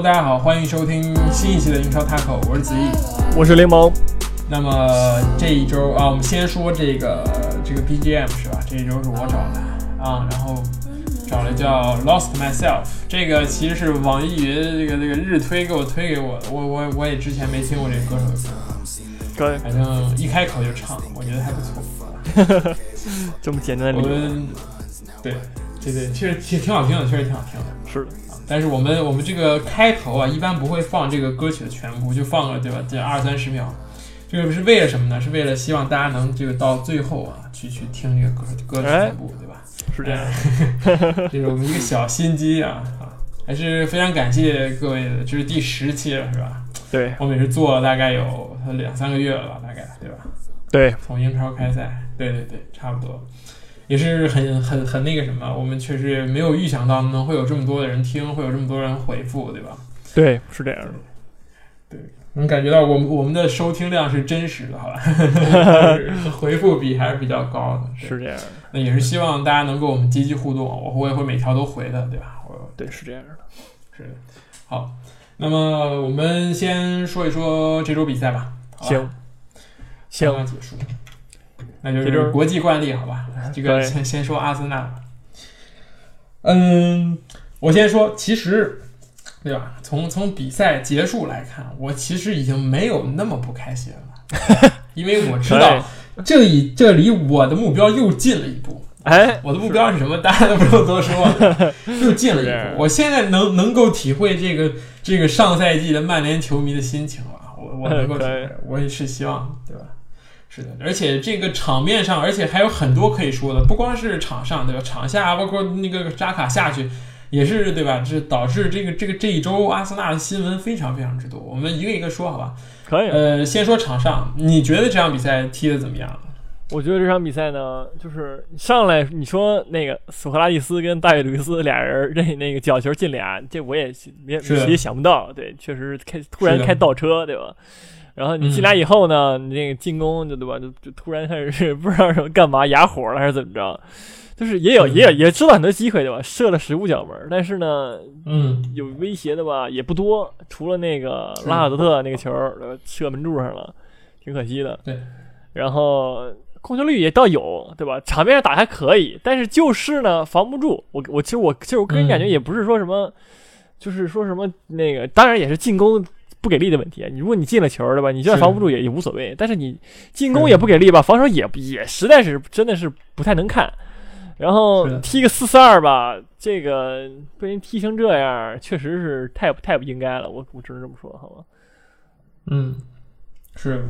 Hello，大家好，欢迎收听新一期的英超 Taco，我是子毅，我是雷蒙。那么这一周啊，我们先说这个这个 BGM 是吧？这一周是我找的啊，然后找了叫 Lost Myself，这个其实是网易云这个这个日推给我推给我的，我我我也之前没听过这个歌手的歌，对，反正一开口就唱，我觉得还不错。这么简单的我理由，们对对对，确实挺挺好听的，确实挺好听的。是的，但是我们我们这个开头啊，一般不会放这个歌曲的全部，就放个对吧？这二三十秒，这个是为了什么呢？是为了希望大家能这个到最后啊，去去听这个歌歌曲全部，对吧？是这样。这是我们一个小心机啊啊，还是非常感谢各位的，这是第十期了，是吧？对我们也是做了大概有两三个月了吧，大概对吧？对，从英超开赛，对对对，差不多，也是很很很那个什么，我们确实没有预想到能会有这么多的人听，会有这么多人回复，对吧？对，是这样的。对能感觉到我们我们的收听量是真实的，好吧？回复比还是比较高的，是这样的。那也是希望大家能跟我们积极互动，我我也会每条都回的，对吧？我对，是这样的。是的，好，那么我们先说一说这周比赛吧，好吧行，刚行，刚结束，那就是国际惯例，好吧？这个先先说阿森纳。嗯，我先说，其实，对吧？从从比赛结束来看，我其实已经没有那么不开心了，因为我知道这里这离我的目标又近了一步。哎，我的目标是什么？大家都不用多说了，又近了一步。我现在能能够体会这个这个上赛季的曼联球迷的心情了。我我能够体会，我也是希望，对吧？是的，而且这个场面上，而且还有很多可以说的，不光是场上，对吧？场下包括那个扎卡下去，也是对吧？这导致这个这个这一周阿森纳的新闻非常非常之多。我们一个一个说，好吧？可以。呃，先说场上，你觉得这场比赛踢的怎么样？我觉得这场比赛呢，就是上来你说那个索克拉蒂斯跟大卫鲁伊斯俩人这那个角球进俩，这我也也也想不到。对，确实开突然开倒车，对吧？然后你进来以后呢，你这个进攻就对吧？就就突然开始不知道什么干嘛哑火了还是怎么着，就是也有是也有也知道很多机会对吧？射了十五脚门，但是呢，嗯，有威胁的吧也不多，除了那个拉尔德特那个球呃射门柱上了，挺可惜的。对，然后控球率也倒有，对吧？场面上打还可以，但是就是呢防不住。我我其实我其实我个人感觉嗯也不是说什么，就是说什么那个，当然也是进攻。不给力的问题，你如果你进了球，对吧？你就算防不住也也无所谓。但是你进攻也不给力吧，防守也也实在是真的是不太能看。然后踢个四四二吧，这个被人踢成这样，确实是太太不应该了。我我只能这么说，好吧？嗯，是，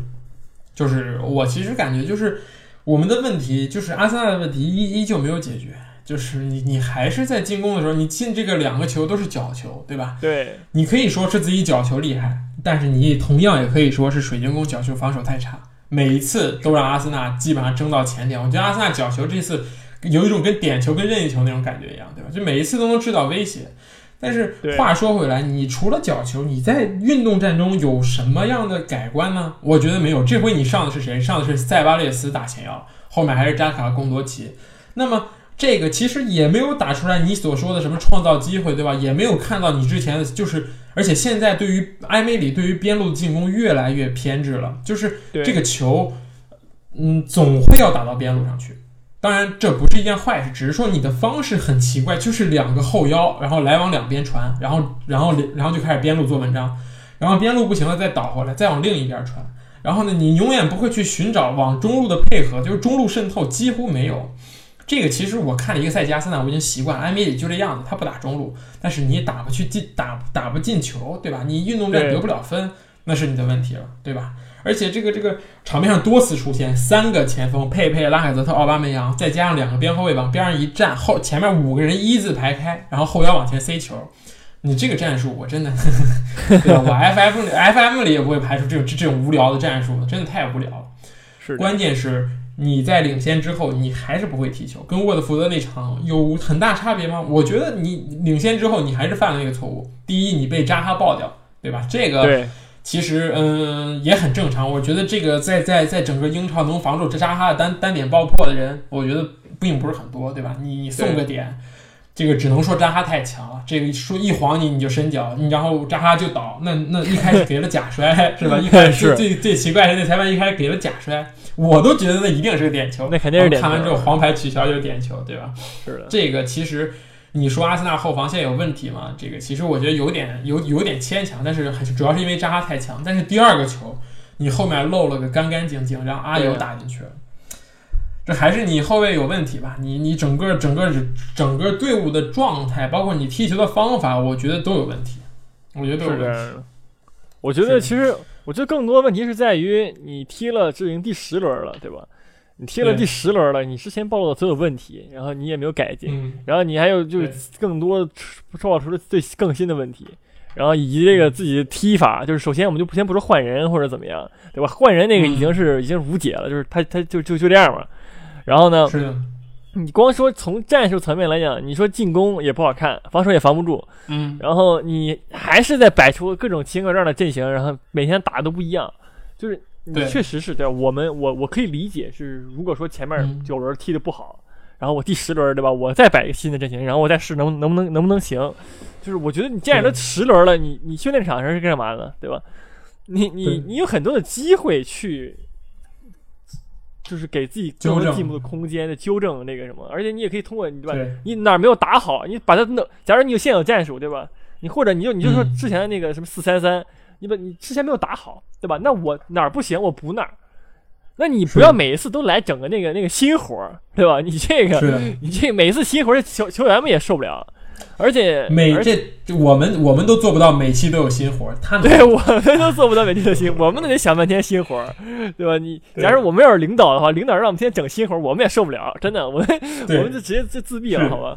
就是我其实感觉就是我们的问题，就是阿森纳的问题依依旧没有解决，就是你你还是在进攻的时候，你进这个两个球都是角球，对吧？对，你可以说是自己角球厉害，但是你同样也可以说是水晶宫角球防守太差，每一次都让阿森纳基本上争到前点。我觉得阿森纳角球这次有一种跟点球跟任意球那种感觉一样，对吧？就每一次都能制造威胁。但是话说回来，你除了角球，你在运动战中有什么样的改观呢？我觉得没有。这回你上的是谁？上的是塞巴列斯打前腰，后面还是扎卡、贡多奇。那么这个其实也没有打出来你所说的什么创造机会，对吧？也没有看到你之前的，就是而且现在对于埃梅里对于边路的进攻越来越偏执了，就是这个球，嗯，总会要打到边路上去。当然，这不是一件坏事，只是说你的方式很奇怪，就是两个后腰，然后来往两边传，然后然后然后就开始边路做文章，然后边路不行了再倒回来，再往另一边传。然后呢，你永远不会去寻找往中路的配合，就是中路渗透几乎没有。这个其实我看了一个赛季阿森纳，我已经习惯了，埃梅里就这样子，他不打中路，但是你打不去进打打不进球，对吧？你运动战得不了分，那是你的问题了，对吧？而且这个这个场面上多次出现三个前锋佩佩、拉海泽特、奥巴梅扬，再加上两个边后卫往边上一站，后前面五个人一字排开，然后后腰往前塞球。你这个战术我真的，对吧？我 F F 里 F M 里也不会排除这种这这种无聊的战术，真的太无聊了。是，关键是你在领先之后，你还是不会踢球，跟沃特福德那场有很大差别吗？我觉得你领先之后，你还是犯了那个错误。第一，你被扎哈爆掉，对吧？这个，其实嗯也很正常。我觉得这个在在在整个英超能防住这扎哈的单单点爆破的人，我觉得并不是很多，对吧？你你送个点，这个只能说扎哈太强了。这个说一晃你你就伸脚，你然后扎哈就倒。那那一开始给了假摔是吧？一开始最最奇怪是那裁判一开始给了假摔，我都觉得那一定是个点球。那肯定是点球。看完之后黄牌取消就是点球，对吧？是的。这个其实你说阿森纳后防线有问题吗？这个其实我觉得有点有有点牵强，但是主要是因为扎哈太强。但是第二个球你后面漏了个干干净净，让阿尤打进去了。这还是你后卫有问题吧？你你整个整个整个队伍的状态，包括你踢球的方法，我觉得都有问题。我觉得都有问题。我觉得其实，我觉得更多问题是在于你踢了这已经第十轮了，对吧？你踢了第十轮了，你之前暴露的所有问题，然后你也没有改进，然后你还有就是更多暴露出了最更新的问题，然后以及这个自己的踢法，就是首先我们就先不说换人或者怎么样，对吧？换人那个已经是已经无解了，就是他他就就就这样嘛。然后呢？是你光说从战术层面来讲，你说进攻也不好看，防守也防不住。嗯。然后你还是在摆出各种奇怪这样的阵型，然后每天打的都不一样。就是你确实是对我们，我我可以理解是，如果说前面九轮踢的不好，然后我第十轮对吧，我再摆一个新的阵型，然后我再试能能不能能不能行。就是我觉得你既然都十轮了，你你训练场上是干嘛的，对吧？你你你有很多的机会去。就是给自己更多进步的空间的纠正那个什么，而且你也可以通过你对吧？你哪儿没有打好，你把它弄。假如你有现有战术对吧？你或者你就你就说之前的那个什么四三三，你把你之前没有打好对吧？那我哪儿不行我补哪儿。那你不要每一次都来整个那个那个新活儿对吧？你这个你这每一次新活儿球球员们也受不了。而且每这我们我们都做不到每期都有新活儿，他对我们都做不到每期都新，我们都得想半天新活儿，对吧？你假如我们要是领导的话，领导让我们天天整新活儿，我们也受不了，真的，我们我们就直接就自闭了，好吧？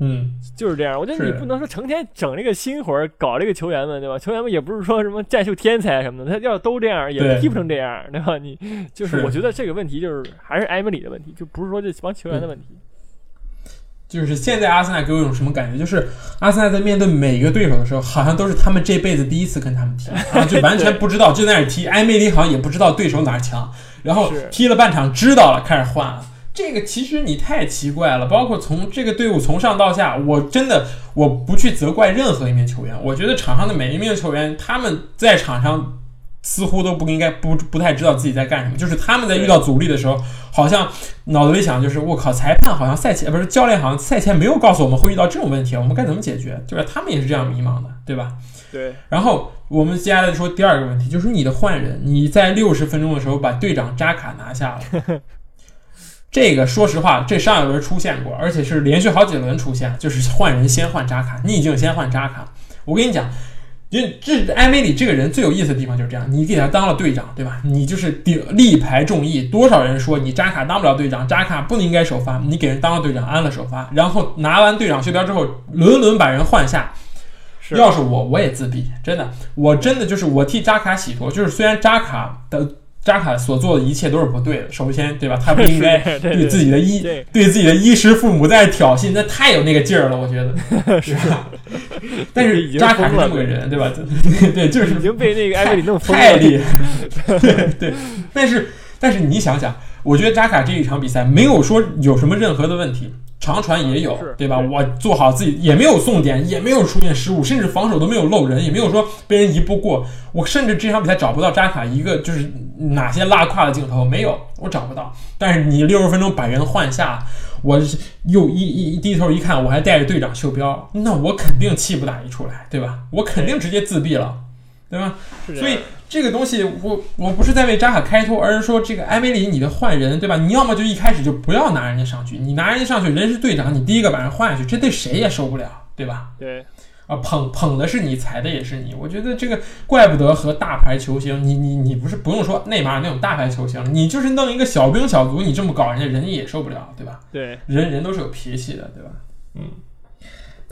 嗯，就是这样。我觉得你不能说成天整这个新活儿，搞这个球员们，对吧？球员们也不是说什么战术天才什么的，他要都这样也踢不成这样，对吧？你就是我觉得这个问题就是还是埃梅里的问题，就不是说这帮球员的问题。就是现在阿森纳给我一种什么感觉？就是阿森纳在面对每一个对手的时候，好像都是他们这辈子第一次跟他们踢，然后就完全不知道就在那踢。埃梅里好像也不知道对手哪儿强，然后踢了半场知道了，开始换了。这个其实你太奇怪了。包括从这个队伍从上到下，我真的我不去责怪任何一名球员，我觉得场上的每一名球员他们在场上。似乎都不应该不不太知道自己在干什么，就是他们在遇到阻力的时候，好像脑子里想就是我靠，裁判好像赛前不是教练好像赛前没有告诉我们会遇到这种问题，我们该怎么解决？就是他们也是这样迷茫的，对吧？对。然后我们接下来说第二个问题，就是你的换人，你在六十分钟的时候把队长扎卡拿下了，这个说实话，这上一轮出现过，而且是连续好几轮出现，就是换人先换扎卡，逆境先换扎卡。我跟你讲。因为这艾梅里这个人最有意思的地方就是这样，你给他当了队长，对吧？你就是顶力排众议，多少人说你扎卡当不了队长，扎卡不应该首发，你给人当了队长，安了首发，然后拿完队长袖标之后，轮轮把人换下。要是我，我也自闭，真的，我真的就是我替扎卡洗脱，就是虽然扎卡的。扎卡所做的一切都是不对的。首先，对吧？他不应该 对自己的衣对自己的衣食父母在挑衅，那太有那个劲儿了，我觉得 是吧？但是扎卡是这么个人，对吧？对，就是已经被那个艾梅里弄疯了，太厉害。对对，但是但是你想想，我觉得扎卡这一场比赛没有说有什么任何的问题。长传也有，对吧？我做好自己，也没有送点，也没有出现失误，甚至防守都没有漏人，也没有说被人一步过。我甚至这场比赛找不到扎卡一个就是哪些拉胯的镜头，没有，我找不到。但是你六十分钟把人换下，我又一一低头一看，我还带着队长袖标，那我肯定气不打一处来，对吧？我肯定直接自闭了，对吧？所以。这个东西，我我不是在为扎卡开脱，而是说这个埃梅里你的换人，对吧？你要么就一开始就不要拿人家上去，你拿人家上去，人是队长，你第一个把人换下去，这对谁也受不了，对吧？对，啊，捧捧的是你，踩的也是你。我觉得这个怪不得和大牌球星，你你你不是不用说内马尔那种大牌球星，你就是弄一个小兵小卒，你这么搞，人家人家也受不了，对吧？对，人人都是有脾气的，对吧？嗯。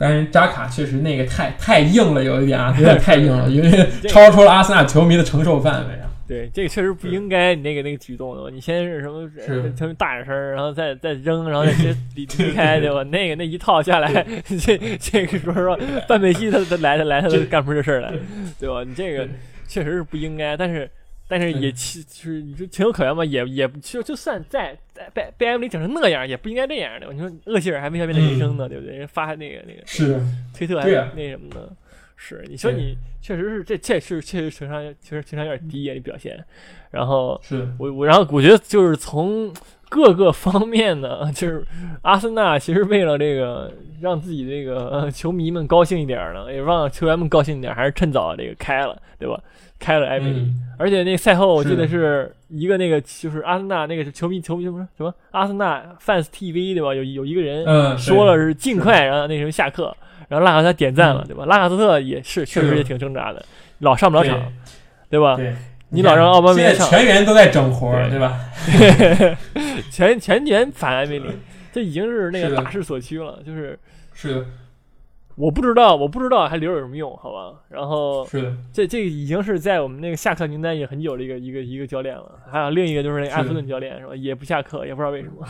但是扎卡确实那个太太硬了，有一点啊，有点太硬了，因为超出了阿森纳球迷的承受范围啊。对，这个确实不应该，你那个那个举动的，你先是什么，他们大点声，然后再再扔，然后再离 离开，对吧？那个那一套下来，这这个说实话，范佩西他他来他来他都干不出这事儿来，对吧？你这个确实是不应该，但是但是也其就是你说情有可原嘛，也也就就算在在被被埃梅里整成那样，也不应该这样的。你说厄齐尔还没啥变成人生呢，对不对？人发那个那个是推特还那什么呢？是你说你确实是这这是确实情商确实情商有点低啊，你表现。然后是我我然后我觉得就是从各个方面呢，就是阿森纳其实为了这个让自己这个球迷们高兴一点呢，也让球员们高兴一点，还是趁早这个开了，对吧？开了埃梅里，而且那赛后我记得是。一个那个就是阿森纳那个球迷球迷什么什么阿森纳 fans TV 对吧？有有一个人说了是尽快然后那什么下课，然后拉卡特点赞了对吧？拉卡斯特也是确实也挺挣扎的，老上不了场，对。吧？你老让奥巴梅上，全员都在整活对吧？全全员反艾梅里，这已经是那个大势所趋了，就是是的。我不知道，我不知道还留有什么用，好吧？然后是的，这这已经是在我们那个下课名单也很久的一个一个一个教练了。还有另一个就是那个阿斯顿教练是吧？也不下课，也不知道为什么，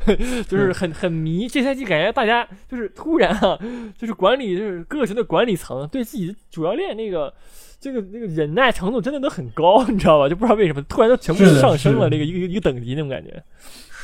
就是很很迷。这赛季感觉大家就是突然啊，就是管理就是各个球队管理层对自己的主教练那个这个那个忍耐程度真的都很高，你知道吧？就不知道为什么突然就全部上升了，那个一个一个等级那种感觉。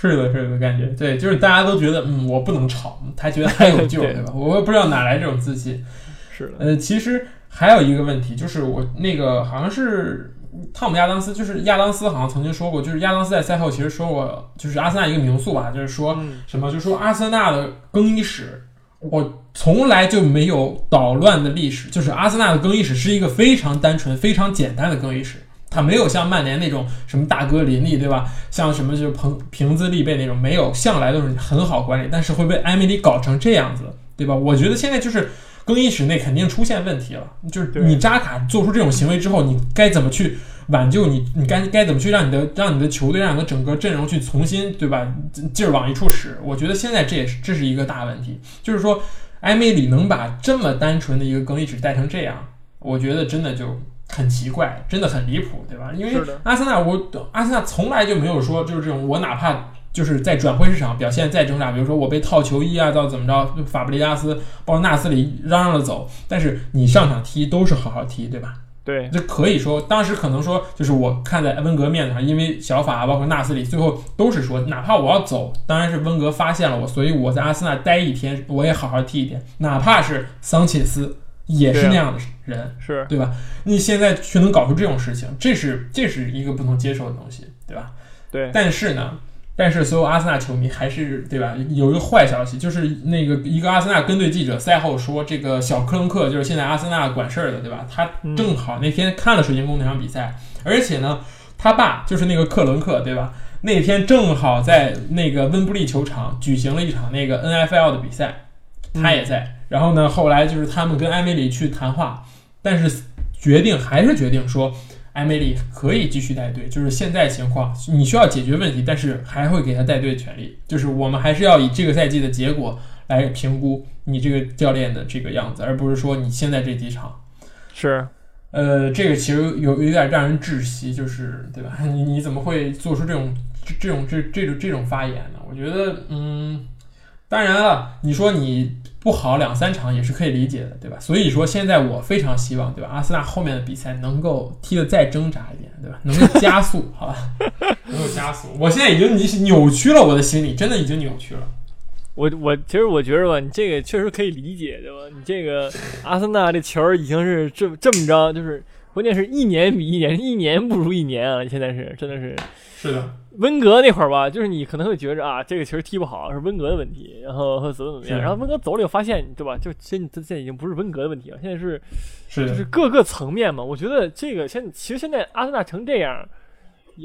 是的，是的感觉，对，就是大家都觉得，嗯，我不能吵，他觉得还有救，对吧？我也不知道哪来这种自信。是的，呃，其实还有一个问题，就是我那个好像是汤姆亚当斯，就是亚当斯好像曾经说过，就是亚当斯在赛后其实说过，就是阿森纳一个名宿吧，就是说什么，就说阿森纳的更衣室，我从来就没有捣乱的历史，就是阿森纳的更衣室是一个非常单纯、非常简单的更衣室。它没有像曼联那种什么大哥林立，对吧？像什么就是彭平资立贝那种，没有，向来都是很好管理，但是会被艾米丽搞成这样子，对吧？我觉得现在就是更衣室内肯定出现问题了，就是你扎卡做出这种行为之后，你该怎么去挽救你？你该该怎么去让你的让你的球队让你的整个阵容去重新，对吧？劲儿往一处使？我觉得现在这也是这是一个大问题，就是说埃梅里能把这么单纯的一个更衣室带成这样，我觉得真的就。很奇怪，真的很离谱，对吧？因为阿森纳，我阿森纳从来就没有说就是这种，我哪怕就是在转会市场表现再挣扎，比如说我被套球衣啊，到怎么着，法布雷加斯、包括纳斯里嚷嚷着走，但是你上场踢都是好好踢，对吧？对，就可以说当时可能说，就是我看在温格面子上，因为小法包括纳斯里最后都是说，哪怕我要走，当然是温格发现了我，所以我在阿森纳待一天，我也好好踢一天，哪怕是桑切斯。也是那样的人，是对吧？你现在却能搞出这种事情，这是这是一个不能接受的东西，对吧？对。但是呢，但是所有阿森纳球迷还是对吧？有一个坏消息，就是那个一个阿森纳跟队记者赛后说，这个小克伦克就是现在阿森纳管事儿的，对吧？他正好那天看了水晶宫那场比赛，而且呢，他爸就是那个克伦克，对吧？那天正好在那个温布利球场举行了一场那个 NFL 的比赛，他也在。然后呢？后来就是他们跟埃梅里去谈话，但是决定还是决定说，埃梅里可以继续带队。就是现在情况，你需要解决问题，但是还会给他带队的权利。就是我们还是要以这个赛季的结果来评估你这个教练的这个样子，而不是说你现在这几场。是，呃，这个其实有有点让人窒息，就是对吧？你你怎么会做出这种这种这这种这种发言呢？我觉得，嗯，当然了，你说你。不好两三场也是可以理解的，对吧？所以说现在我非常希望，对吧？阿森纳后面的比赛能够踢得再挣扎一点，对吧？能够加速，好吧？能够加速。我现在已经你扭曲了我的心理，真的已经扭曲了。我我其实我觉得吧，你这个确实可以理解，对吧？你这个 阿森纳这球已经是这这么着，就是关键是一年比一年，一年不如一年啊！现在是真的是是的。温格那会儿吧，就是你可能会觉着啊，这个球踢不好是温格的问题，然后怎么怎么样，然后温格走了以后发现，对吧？就现现在已经不是温格的问题了，现在是是就是各个层面嘛。我觉得这个现其实现在阿森纳成这样，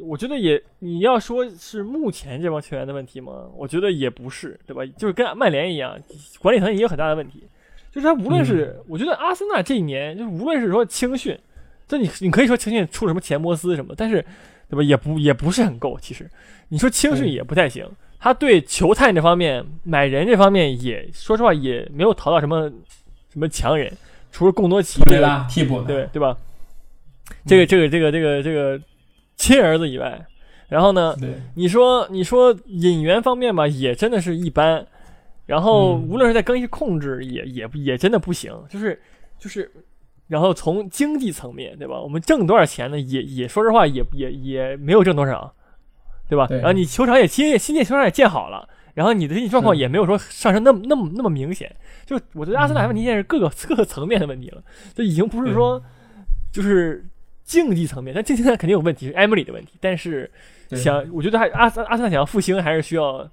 我觉得也你要说是目前这帮球员的问题吗？我觉得也不是，对吧？就是跟曼联一样，管理层也有很大的问题。就是他无论是我觉得阿森纳这一年，就是无论是说青训，这你你可以说青训出什么钱摩斯什么，但是。对吧？也不也不是很够。其实，你说青训也不太行。他对球探这方面、买人这方面，也说实话也没有淘到什么什么强人，除了贡多奇对吧？替补对对吧？这个这个这个这个这个亲儿子以外，然后呢？你说你说引援方面吧，也真的是一般。然后无论是在更衣控制，也也也真的不行。就是就是。然后从经济层面，对吧？我们挣多少钱呢？也也说实话，也也也没有挣多少，对吧？然后你球场也新新建球场也建好了，然后你的经济状况也没有说上升那么那么那么明显。就我觉得阿森纳问题现在是各个 各个层面的问题了，这已经不是说就是竞技层面，但竞技层面肯定有问题，是埃姆里的问题。但是想，我觉得还阿森阿森纳想要复兴，还是需要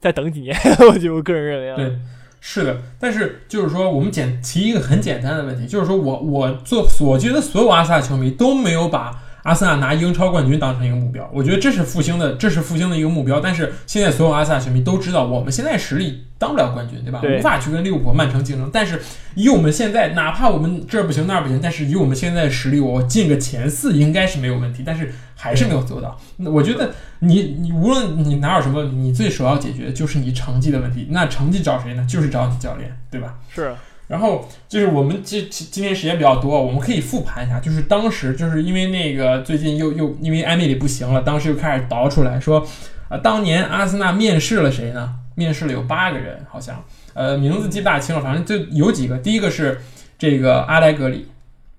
再等几年。我就个人认为啊。是的，但是就是说，我们简提一个很简单的问题，就是说我我做，我觉得所有阿萨球迷都没有把阿森纳拿英超冠军当成一个目标。我觉得这是复兴的，这是复兴的一个目标。但是现在所有阿森纳球迷都知道，我们现在实力当不了冠军，对吧？无法去跟利物浦、曼城竞争。但是以我们现在，哪怕我们这儿不行那儿不行，但是以我们现在的实力，我进个前四应该是没有问题。但是还是没有做到。我觉得。你你无论你哪有什么，你最首要解决就是你成绩的问题。那成绩找谁呢？就是找你教练，对吧？是。然后就是我们今今今天时间比较多，我们可以复盘一下，就是当时就是因为那个最近又又因为艾米丽不行了，当时又开始倒出来说，啊，当年阿森纳面试了谁呢？面试了有八个人，好像，呃，名字记不大清了，反正就有几个。第一个是这个阿莱格里，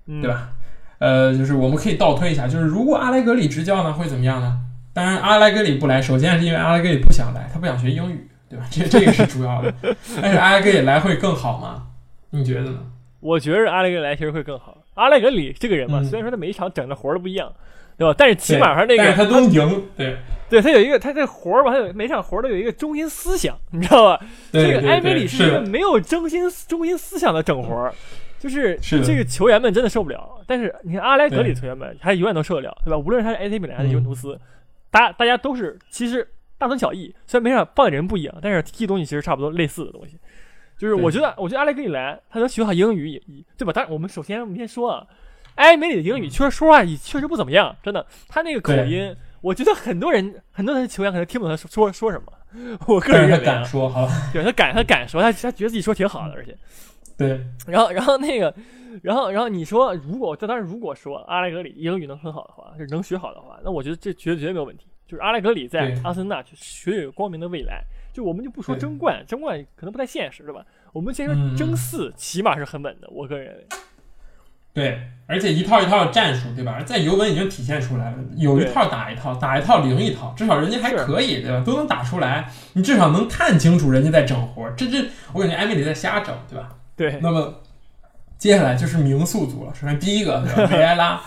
对吧？呃，就是我们可以倒推一下，就是如果阿莱格里执教呢，会怎么样呢？当然，阿莱格里不来，首先是因为阿莱格里不想来，他不想学英语，对吧？这这个是主要的。但是阿莱格里来会更好吗？你觉得呢？我觉得阿莱格莱其实会更好。阿莱格里这个人嘛，虽然说他每一场整的活儿都不一样，对吧？但是起码上那个他都赢，对对，他有一个他这活儿吧，他有每场活儿都有一个中心思想，你知道吧？这个埃梅里是一个没有中心中心思想的整活儿，就是这个球员们真的受不了。但是你看阿莱格里球员们，他永远都受得了，对吧？无论他是 AC 米兰还是尤文图斯。大大家都是其实大同小异，虽然每场放的人不一样，但是踢东西其实差不多类似的东西。就是我觉得，我觉得阿莱格里来，他能学好英语也对吧？但是我们首先我们先说啊，埃梅里的英语确实说话也确实不怎么样，真的。他那个口音，我觉得很多人很多人球员可能听不懂他说说什么。我个人认为，敢说哈，对他敢他敢说，他他觉得自己说挺好的，而且 对。然后然后那个。然后，然后你说，如果这当然，如果说阿莱格里英语能很好的话，就是能学好的话，那我觉得这绝绝对没有问题。就是阿莱格里在阿森纳绝有光明的未来。就我们就不说争冠，争冠可能不太现实，对吧？我们先说争四，起码是很稳的。我个人认为，对，而且一套一套的战术，对吧？在尤文已经体现出来了，有一套打一套，打一套零一套，至少人家还可以，对吧？都能打出来，你至少能看清楚人家在整活。这这，我感觉艾米里在瞎整，对吧？对，那么。接下来就是名宿组了。首先第一个维埃拉，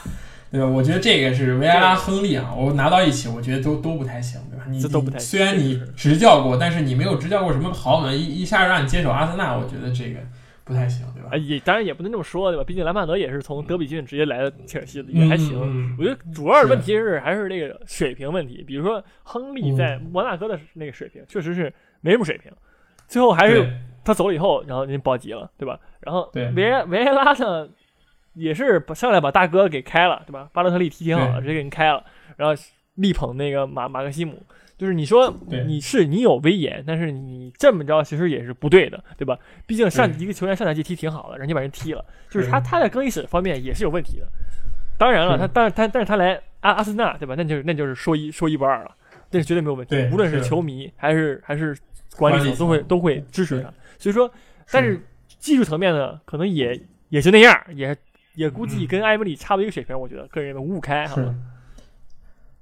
对吧？我觉得这个是维埃拉、亨利啊，我拿到一起，我觉得都都不太行，对吧？你虽然你执教过，但是你没有执教过什么豪门，一一下让你接手阿森纳，我觉得这个不太行，对吧？也当然也不能这么说，对吧？毕竟兰帕德也是从德比郡直接来的切尔西的，也还行。我觉得主要的问题是还是那个水平问题，比如说亨利在摩纳哥的那个水平确实是没什么水平，最后还是。他走了以后，然后人保级了，对吧？然后维维埃拉呢，也是上来把大哥给开了，对吧？巴洛特利踢挺好的，直接给人开了，然后力捧那个马马克西姆。就是你说你是你有威严，但是你这么着其实也是不对的，对吧？毕竟上一个球员上赛季踢挺好的，人家把人踢了，就是他他在更衣室方面也是有问题的。当然了，他但他但是他来阿阿森纳，对吧？那就是那就是说一说一不二了，那是绝对没有问题。无论是球迷还是还是管理层都会都会支持他。所以说，但是技术层面呢，可能也也就那样，也也估计跟埃梅里差不多一个水平。我觉得个人认为五五开。是。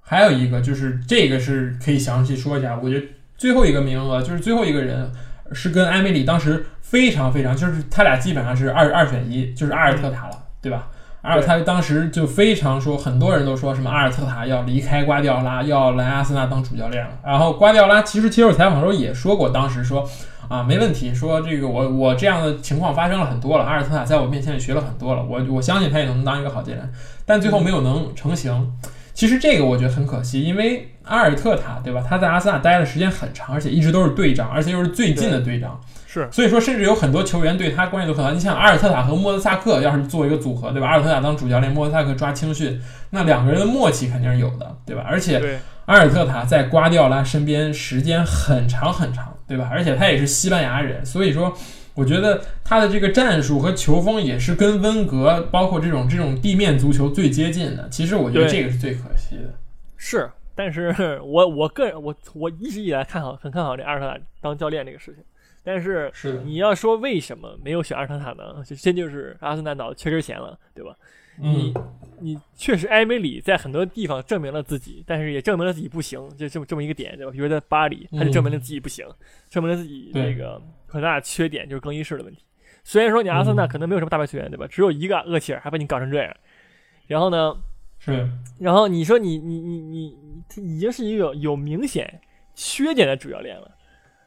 还有一个就是这个是可以详细说一下。我觉得最后一个名额就是最后一个人是跟埃梅里当时非常非常，就是他俩基本上是二二选一，就是阿尔特塔了，对吧？阿尔他当时就非常说，很多人都说什么阿尔特塔要离开瓜迪奥拉，要来阿森纳当主教练了。然后瓜迪奥拉其实接受采访的时候也说过，当时说。啊，没问题。说这个，我我这样的情况发生了很多了。阿尔特塔在我面前也学了很多了，我我相信他也能当一个好教练，但最后没有能成型。其实这个我觉得很可惜，因为阿尔特塔对吧？他在阿森纳待的时间很长，而且一直都是队长，而且又是最近的队长。是，所以说甚至有很多球员对他关系都很好。你像阿尔特塔和莫德萨克要是做一个组合，对吧？阿尔特塔当主教练，莫德萨克抓青训，那两个人的默契肯定是有的，对吧？而且阿尔特塔在瓜迪奥拉身边时间很长很长。对吧？而且他也是西班牙人，所以说，我觉得他的这个战术和球风也是跟温格，包括这种这种地面足球最接近的。其实我觉得这个是最可惜的。是，但是我我个人我我一直以来看好很看好这阿尔特塔当教练这个事情。但是你要说为什么没有选阿尔特塔呢？就真就是阿森纳脑子缺根弦了，对吧？你你确实埃梅里在很多地方证明了自己，但是也证明了自己不行，就这么这么一个点，对吧？比如在巴黎，他就证明了自己不行，证明了自己那个很大的缺点就是更衣室的问题。虽然说你阿森纳可能没有什么大牌球员，对吧？只有一个厄齐尔，还把你搞成这样。然后呢？是。然后你说你你你你已经是一个有明显缺点的主教练了，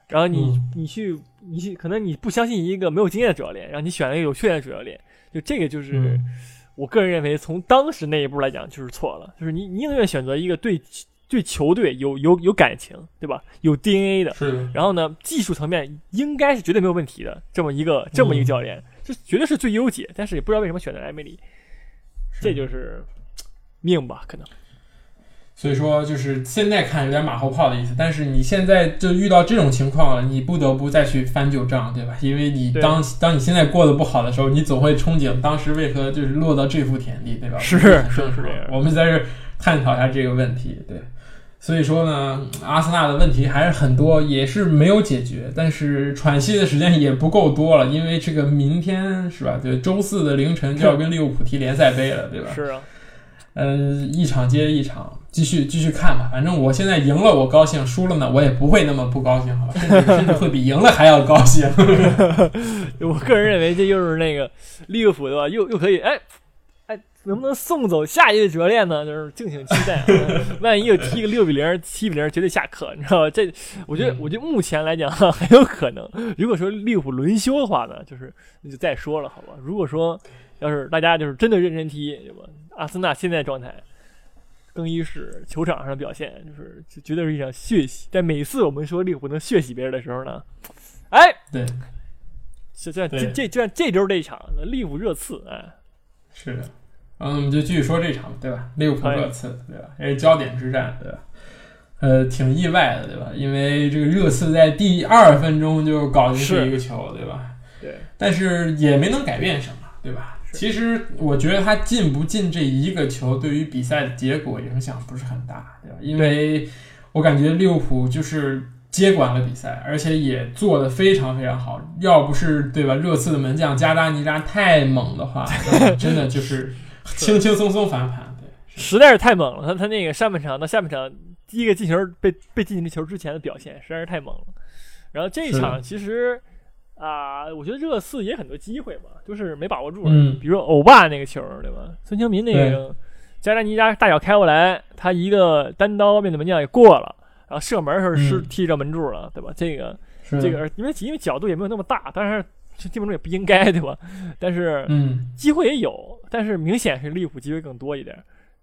然后你你去你去，可能你不相信一个没有经验的主教练，然后你选了一个有缺点的主教练，就这个就是。我个人认为，从当时那一步来讲，就是错了。就是你宁愿选择一个对对球队有有有感情，对吧？有 DNA 的，是。然后呢，技术层面应该是绝对没有问题的。这么一个这么一个教练，这绝对是最优解。但是也不知道为什么选择埃梅里，这就是命吧？可能。所以说，就是现在看有点马后炮的意思，但是你现在就遇到这种情况了，你不得不再去翻旧账，对吧？因为你当当你现在过得不好的时候，你总会憧憬当时为何就是落到这副田地，对吧？是是是，我们在这探讨一下这个问题，对。所以说呢，阿森纳的问题还是很多，也是没有解决，但是喘息的时间也不够多了，因为这个明天是吧？对，周四的凌晨就要跟利物浦踢联赛杯了，对吧？是啊。嗯，一场接一场，继续继续看吧。反正我现在赢了，我高兴；输了呢，我也不会那么不高兴，好吧？甚至 甚至会比赢了还要高兴。我个人认为，这又是那个利物浦对吧？又又可以哎哎，能不能送走下一位主教练呢？就是敬请期待。万一又踢个六比零、七比零，绝对下课，你知道吧？这我觉得，我觉得目前来讲 很有可能。如果说利物浦轮休的话呢，就是那就再说了，好吧？如果说要是大家就是真的认真踢，对吧？阿森纳现在状态，更衣室、球场上的表现，就是绝对是一场血洗。但每次我们说利物浦能血洗别人的时候呢，哎，对，就像这这就像这周这一场，利物浦热刺，哎，是的，嗯，我们就继续说这场，对吧？利物浦热刺，对吧？也是焦点之战，对吧？呃，挺意外的，对吧？因为这个热刺在第二分钟就搞进这一个球，对吧？对，但是也没能改变什么，对吧？其实我觉得他进不进这一个球，对于比赛的结果影响不是很大，对吧？因为我感觉利物浦就是接管了比赛，而且也做得非常非常好。要不是对吧，热刺的门将加达尼扎太猛的话，真的就是 轻轻松松翻盘。对，实在是太猛了。他他那个上半场到下半场第一个进球被被进进球之前的表现实在是太猛了。然后这一场其实。啊，我觉得热刺也很多机会嘛，就是没把握住。嗯，比如说欧巴那个球，对吧？孙兴民那个加拉尼加大脚开过来，他一个单刀面对门将也过了，然后射门的时候是踢着门柱了，对吧？这个这个因为因为角度也没有那么大，当然基本上也不应该，对吧？但是嗯，机会也有，但是明显是利物浦机会更多一点，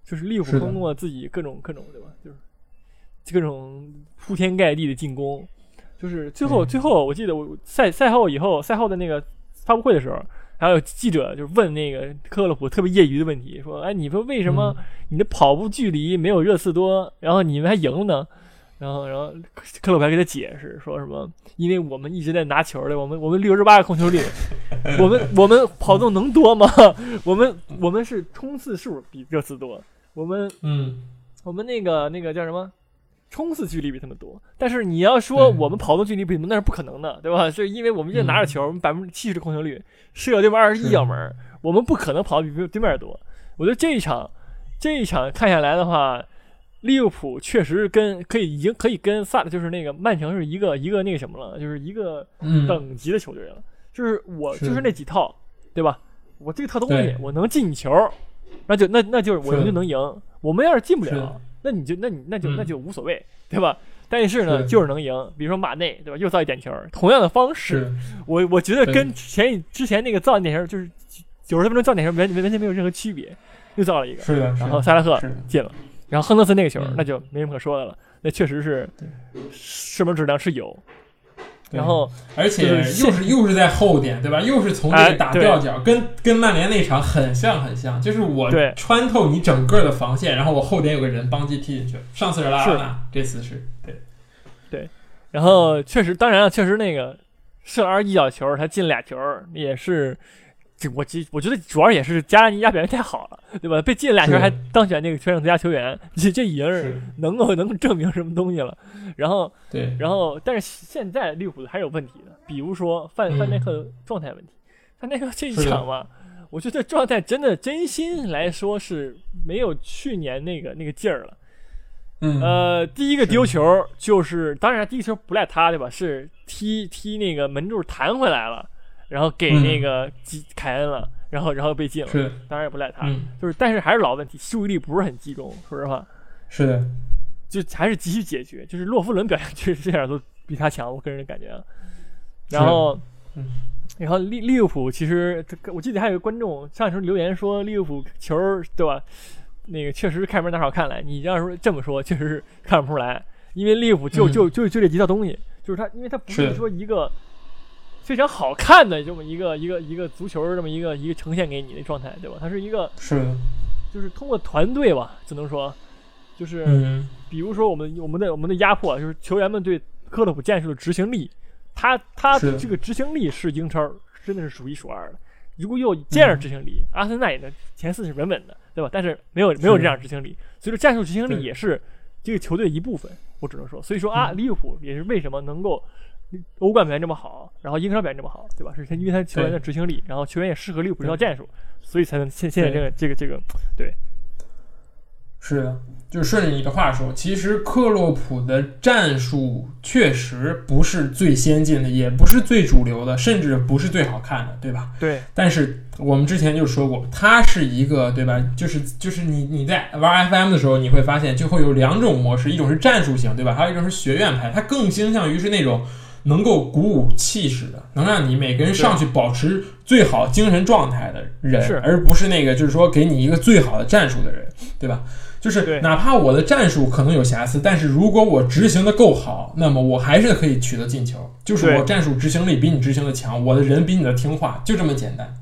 就是利物浦通过自己各种各种，对吧？就是各种铺天盖地的进攻。就是最后，最后我记得我赛赛后以后，赛后的那个发布会的时候，还有记者就问那个克洛普特别业余的问题，说：“哎，你说为什么你的跑步距离没有热刺多，然后你们还赢了呢？”然后，然后克洛普还给他解释说什么：“因为我们一直在拿球的，我们我们六十八个控球率，我们我们跑动能多吗？我们我们是冲刺数比热刺多，我们嗯，我们那个那个叫什么？”冲刺距离比他们多，但是你要说我们跑动距离比他们那是不可能的，对吧？是因为我们这拿着球，我们百分之七十的控球率，射了对面二十一脚门，我们不可能跑比对面多。我觉得这一场，这一场看下来的话，利物浦确实跟可以已经可以跟萨就是那个曼城是一个一个那个什么了，就是一个等级的球队了。就是我就是那几套，对吧？我这套东西我能进球，那就那那就是我们就能赢。我们要是进不了。那你就那你那就那就无所谓，对吧？但是呢，就是能赢。比如说马内，对吧？又造一点球，同样的方式，我我觉得跟前之前那个造点球就是九十分钟造点球完完全没有任何区别，又造了一个。是的。然后萨拉赫进了，然后亨德森那个球那就没什么可说的了，那确实是射门质量是有。然后，而且又是又是在后点，对吧？又是从这个打吊脚，跟跟曼联那场很像很像，就是我穿透你整个的防线，然后我后点有个人帮机踢进去。上次是拉纳，这次是对对。然后确实，当然了，确实那个射了二一脚球，他进俩球，也是这我这我觉得主要也是加拉尼亚表现太好了，对吧？被进俩球还当选那个全场最佳球员，这这已经是能够能证明什么东西了。然后对，然后但是现在利物浦还是有问题的，比如说范范戴克的状态问题。范戴克这一场吧，我觉得状态真的真心来说是没有去年那个那个劲儿了。嗯，呃，第一个丢球就是，当然第一球不赖他，对吧？是踢踢那个门柱弹回来了，然后给那个基凯恩了，然后然后被禁了。是，当然也不赖他，就是，但是还是老问题，注意力不是很集中。说实话，是的，就还是急需解决。就是洛夫伦表现确实这样都比他强，我个人的感觉。然后，然后利利物浦其实，我记得还有个观众上时候留言说利物浦球，对吧？那个确实是开门拿好看来，你要是这么说，确实是看不出来，因为利物浦就就就就这几套东西，就是他，因为他不是说一个非常好看的这么一个一个一个足球这么一个一个呈现给你的状态，对吧？它是一个是，就是通过团队吧，只能说，就是比如说我们我们的我们的压迫，就是球员们对克洛普战术的执行力，他他这个执行力是英超真的是数一数二的。如果有这样执行力，阿森纳也能前四是稳稳的，对吧？但是没有没有这样执行力，所以说战术执行力也是这个球队的一部分。我只能说，所以说啊，利物浦也是为什么能够欧冠表现这么好，然后英超表现这么好，对吧？是因为他球员的执行力，然后球员也适合利物浦这套战术，所以才能现现在这个这个这个对。是的，就是顺着你的话说，其实克洛普的战术确实不是最先进的，也不是最主流的，甚至不是最好看的，对吧？对。但是我们之前就说过，他是一个，对吧？就是就是你你在玩 FM 的时候，你会发现就会有两种模式，一种是战术型，对吧？还有一种是学院派，它更倾向于是那种能够鼓舞气势的，能让你每个人上去保持最好精神状态的人，而不是那个就是说给你一个最好的战术的人，对吧？就是哪怕我的战术可能有瑕疵，但是如果我执行的够好，那么我还是可以取得进球。就是我战术执行力比你执行的强，我的人比你的听话，就这么简单。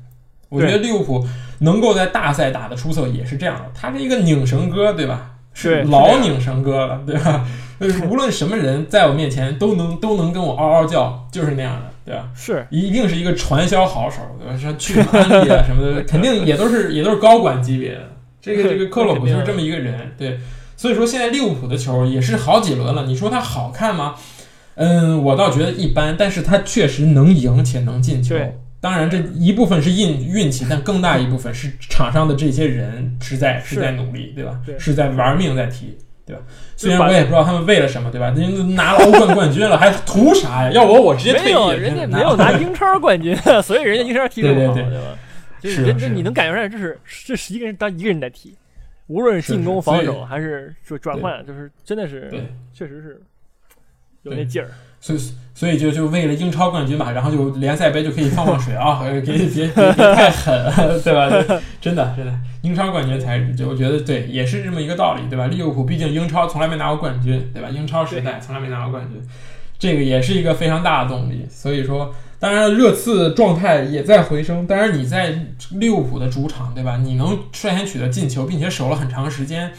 我觉得利物浦能够在大赛打得出色也是这样的，他是一个拧绳哥，对吧？是老拧绳哥了，对吧？无论什么人在我面前都能都能跟我嗷嗷叫，就是那样的，对吧？是，一定是一个传销好手，对吧？像去 安利啊什么的，肯定也都是也都是高管级别的。这个这个克洛普就是这么一个人，对，所以说现在利物浦的球也是好几轮了，你说他好看吗？嗯，我倒觉得一般，但是他确实能赢且能进球。当然这一部分是运运气，但更大一部分是场上的这些人是在是在努力，对吧？是在玩命在踢，对吧？虽然我也不知道他们为了什么，对吧？人拿了欧冠冠军了，还图啥呀？要我我直接退役。人家没有拿 英超冠军，所以人家英超踢得好，对吧？就是人，这你能感觉出来，这是这十一个人当一个人在踢，无论是进攻、防守还是说转换，就是真的是，确实是有那劲儿。所以，所以就就为了英超冠军嘛，然后就联赛杯就可以放放水啊，别别别别太狠，对吧？真的真的，英超冠军才就我觉得对，也是这么一个道理，对吧？利物浦毕竟英超从来没拿过冠军，对吧？英超时代从来没拿过冠军，这个也是一个非常大的动力。所以说。当然，热刺状态也在回升。当然，你在利物浦的主场，对吧？你能率先取得进球，并且守了很长时间，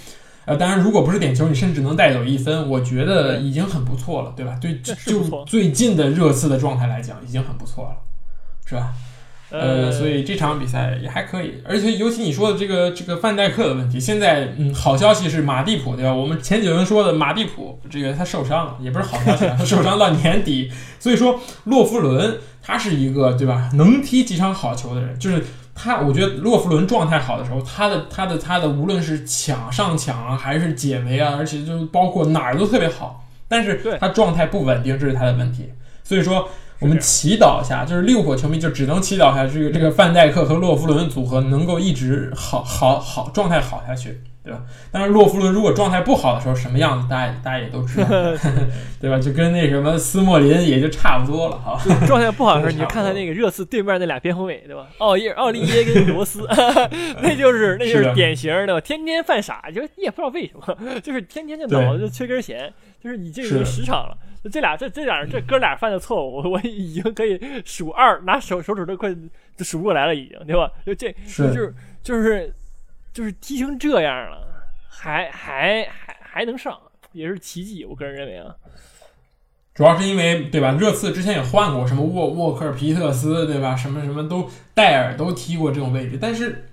呃，当然，如果不是点球，你甚至能带走一分，我觉得已经很不错了，对吧？对，就最近的热刺的状态来讲，已经很不错了，是吧？呃，所以这场比赛也还可以，而且尤其你说的这个这个范戴克的问题，现在嗯，好消息是马蒂普对吧？我们前几轮说的马蒂普这个他受伤了，也不是好消息，他受伤到年底，所以说洛夫伦他是一个对吧？能踢几场好球的人，就是他，我觉得洛夫伦状态好的时候，他的他的他的无论是抢上抢啊，还是解围啊，而且就包括哪儿都特别好，但是他状态不稳定，这是他的问题，所以说。我们祈祷一下，就是利物浦球迷就只能祈祷一下，这个这个范戴克和洛夫伦组合能够一直好好好状态好下去，对吧？但是洛夫伦如果状态不好的时候，什么样子，大家大家也都知道，对吧？就跟那什么斯莫林也就差不多了哈。状态不好的时候，你就看看那个热刺对面那俩边后卫，对吧？奥耶奥利耶跟罗斯，那就是那就是典型的，天天犯傻，就你也不知道为什么，就是天天就脑子就缺根弦，就是你这个十场了。这俩这这俩这哥俩犯的错误，我已经可以数二，拿手手指都快就数不过来了，已经对吧？就这就是就是就是踢成这样了，还还还还能上，也是奇迹。我个人认为啊，主要是因为对吧？热刺之前也换过什么沃沃克尔、皮特斯，对吧？什么什么都戴尔都踢过这种位置，但是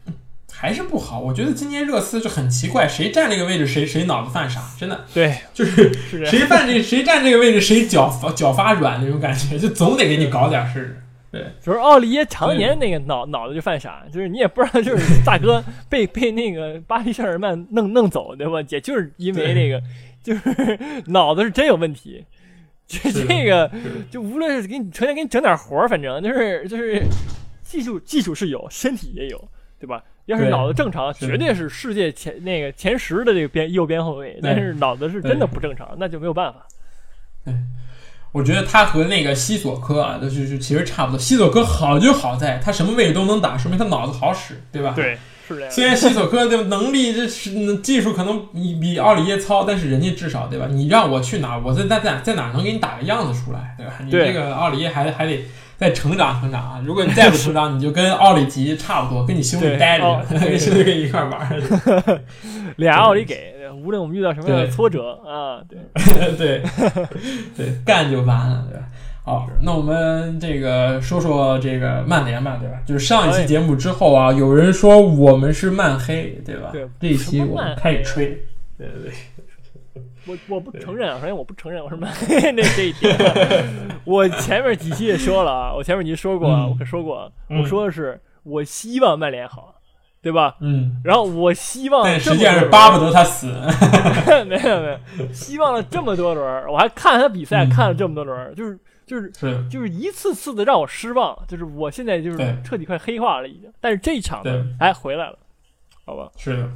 还是不好。我觉得今年热刺就很奇怪，谁站这个位置，谁谁脑子犯傻，真的。对，就是谁犯这谁站这个位置，谁脚脚发软那种感觉，就总得给你搞点事。对，就是奥利耶常年那个脑脑子就犯傻，就是你也不知道，就是大哥 被被那个巴黎圣日耳曼弄弄走，对吧？也就是因为那个，就是 脑子是真有问题。这这个就无论是给你成天给你整点活儿，反正就是就是技术技术是有，身体也有，对吧？要是脑子正常，绝对是世界前那个前十的这个边右边后卫。但是脑子是真的不正常，那就没有办法。对。我觉得他和那个西索科啊，就是其实差不多。西索科好就好在他什么位置都能打，说明他脑子好使，对吧？对，是这样。虽然西索科的能力这是技术可能比比奥里耶糙，但是人家至少对吧？你让我去哪，我在在在在哪能给你打个样子出来，对吧？你这个奥里耶还还得再成长成长啊！如果你再不成长，你就跟奥里吉差不多，跟你兄弟待着，跟兄弟跟你一块玩。俩奥里给。无论我们遇到什么样的挫折啊，对 对对，干就完了，对吧？好，那我们这个说说这个曼联吧，对吧？就是上一期节目之后啊，有人说我们是曼黑，对吧？对，这一期我们开始吹，对对对。我我不承认啊，首先我不承认我是曼黑 那这一点。我前面几期也说了啊，我前面已经说过啊，我可说过，我说的是我希望曼联好。对吧？嗯，然后我希望，但实际上是巴不得他死。没有没有，希望了这么多轮，我还看他比赛看了这么多轮，就是就是就是一次次的让我失望，就是我现在就是彻底快黑化了已经。但是这一场呢，哎回来了，好吧？是的，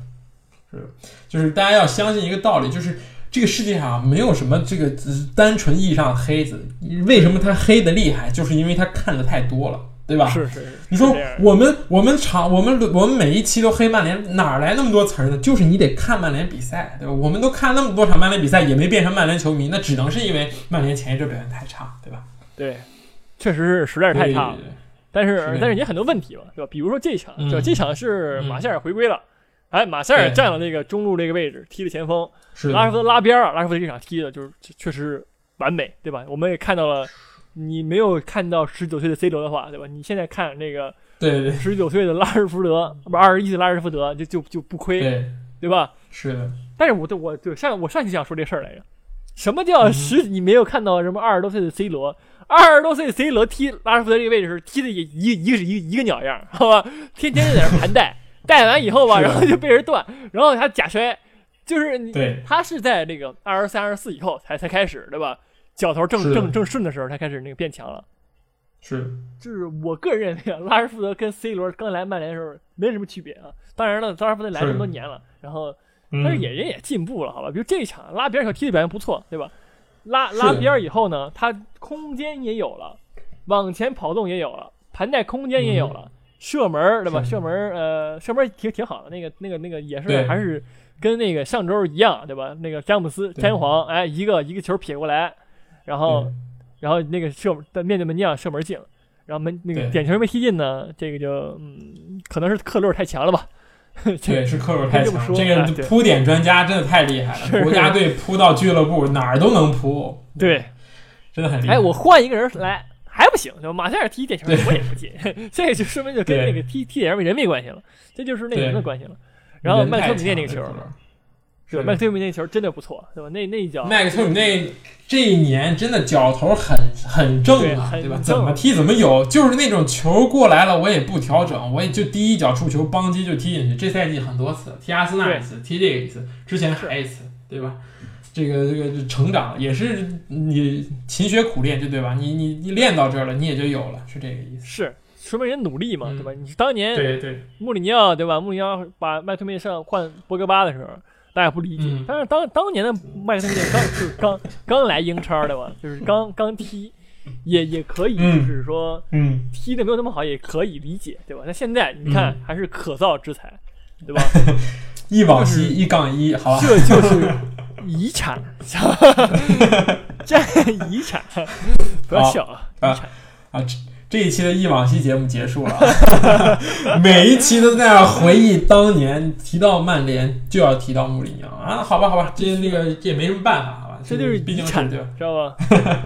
是的，就是大家要相信一个道理，就是这个世界上没有什么这个单纯意义上的黑子。为什么他黑的厉害？就是因为他看的太多了。对吧？是是是，你说我们我们场我们我们每一期都黑曼联，哪来那么多词儿呢？就是你得看曼联比赛，对吧？我们都看那么多场曼联比赛，也没变成曼联球迷，那只能是因为曼联前一阵表现太差，对吧？对，确实是实在是太差了。但是但是也很多问题吧，对吧？比如说这场，对吧？这场是马塞尔回归了，哎，马塞尔占了那个中路这个位置，踢的前锋，拉什福德拉边儿，拉什福德这场踢的就是确实完美，对吧？我们也看到了。你没有看到十九岁的 C 罗的话，对吧？你现在看那个，对对，十九岁的拉什福德，不二十一岁拉什福德就就就不亏，对对吧？是的。但是我对我对上我上期想说这事儿来着，什么叫十？你没有看到什么二十多岁的 C 罗？二十多岁的 C 罗踢拉什福德这个位置时，踢的也一一个是一一个鸟样，好吧？天天就在那盘带，带完以后吧，然后就被人断，然后他假摔，就是对，他是在那个二十三、二十四以后才才开始，对吧？脚头正正正顺的时候，他开始那个变强了。是，就是我个人认为，啊，拉什福德跟 C 罗刚来曼联的时候没什么区别啊。当然了，拉什福德来这么多年了，然后但是也人也进步了，好吧？比如这一场拉边小踢的表现不错，对吧？拉拉边以后呢，他空间也有了，往前跑动也有了，盘带空间也有了，射门对吧？射门呃，射门挺挺好的，那个那个那个也是还是跟那个上周一样，对吧？那个詹姆斯詹皇哎，一个一个球撇过来。然后，然后那个射在面对门将射门进了，然后门那个点球没踢进呢，这个就嗯，可能是克洛尔太强了吧？对，是克洛尔太强。这个扑点专家真的太厉害了，国家队扑到俱乐部哪儿都能扑。对，真的很厉害。哎，我换一个人来还不行，就马塞尔踢点球我也不进，这 就说明就跟那个踢踢点球人没关系了，这就是那人的关系了。然后麦克米内那个球。对，麦克托米那球真的不错，对吧？那那一脚，麦克托米那这一年真的脚头很很正啊，对吧？怎么踢怎么有，就是那种球过来了，我也不调整，我也就第一脚触球，邦击就踢进去。这赛季很多次，踢阿森纳一次，踢这个一次，之前还一次，对吧？这个这个成长也是你勤学苦练，就对吧？你你你练到这儿了，你也就有了，是这个意思。是，说明人努力嘛，对吧？你当年对对穆里尼奥对吧？穆里尼奥把麦克托米上换博格巴的时候。大家不理解，但是当当年的麦克特米刚就是刚 刚来英超的嘛，就是刚刚踢，也也可以，就是说，嗯，踢的没有那么好，也可以理解，对吧？那现在你看还是可造之材，对吧？一往昔一杠一，好吧，这就是 遗产，这遗产，不要笑啊，遗产啊。这一期的忆往昔节目结束了，每一期都在那回忆当年，提到曼联就要提到穆里尼奥啊，好吧，好吧，这那个也没什么办法，好吧，这就是毕竟？知道吧？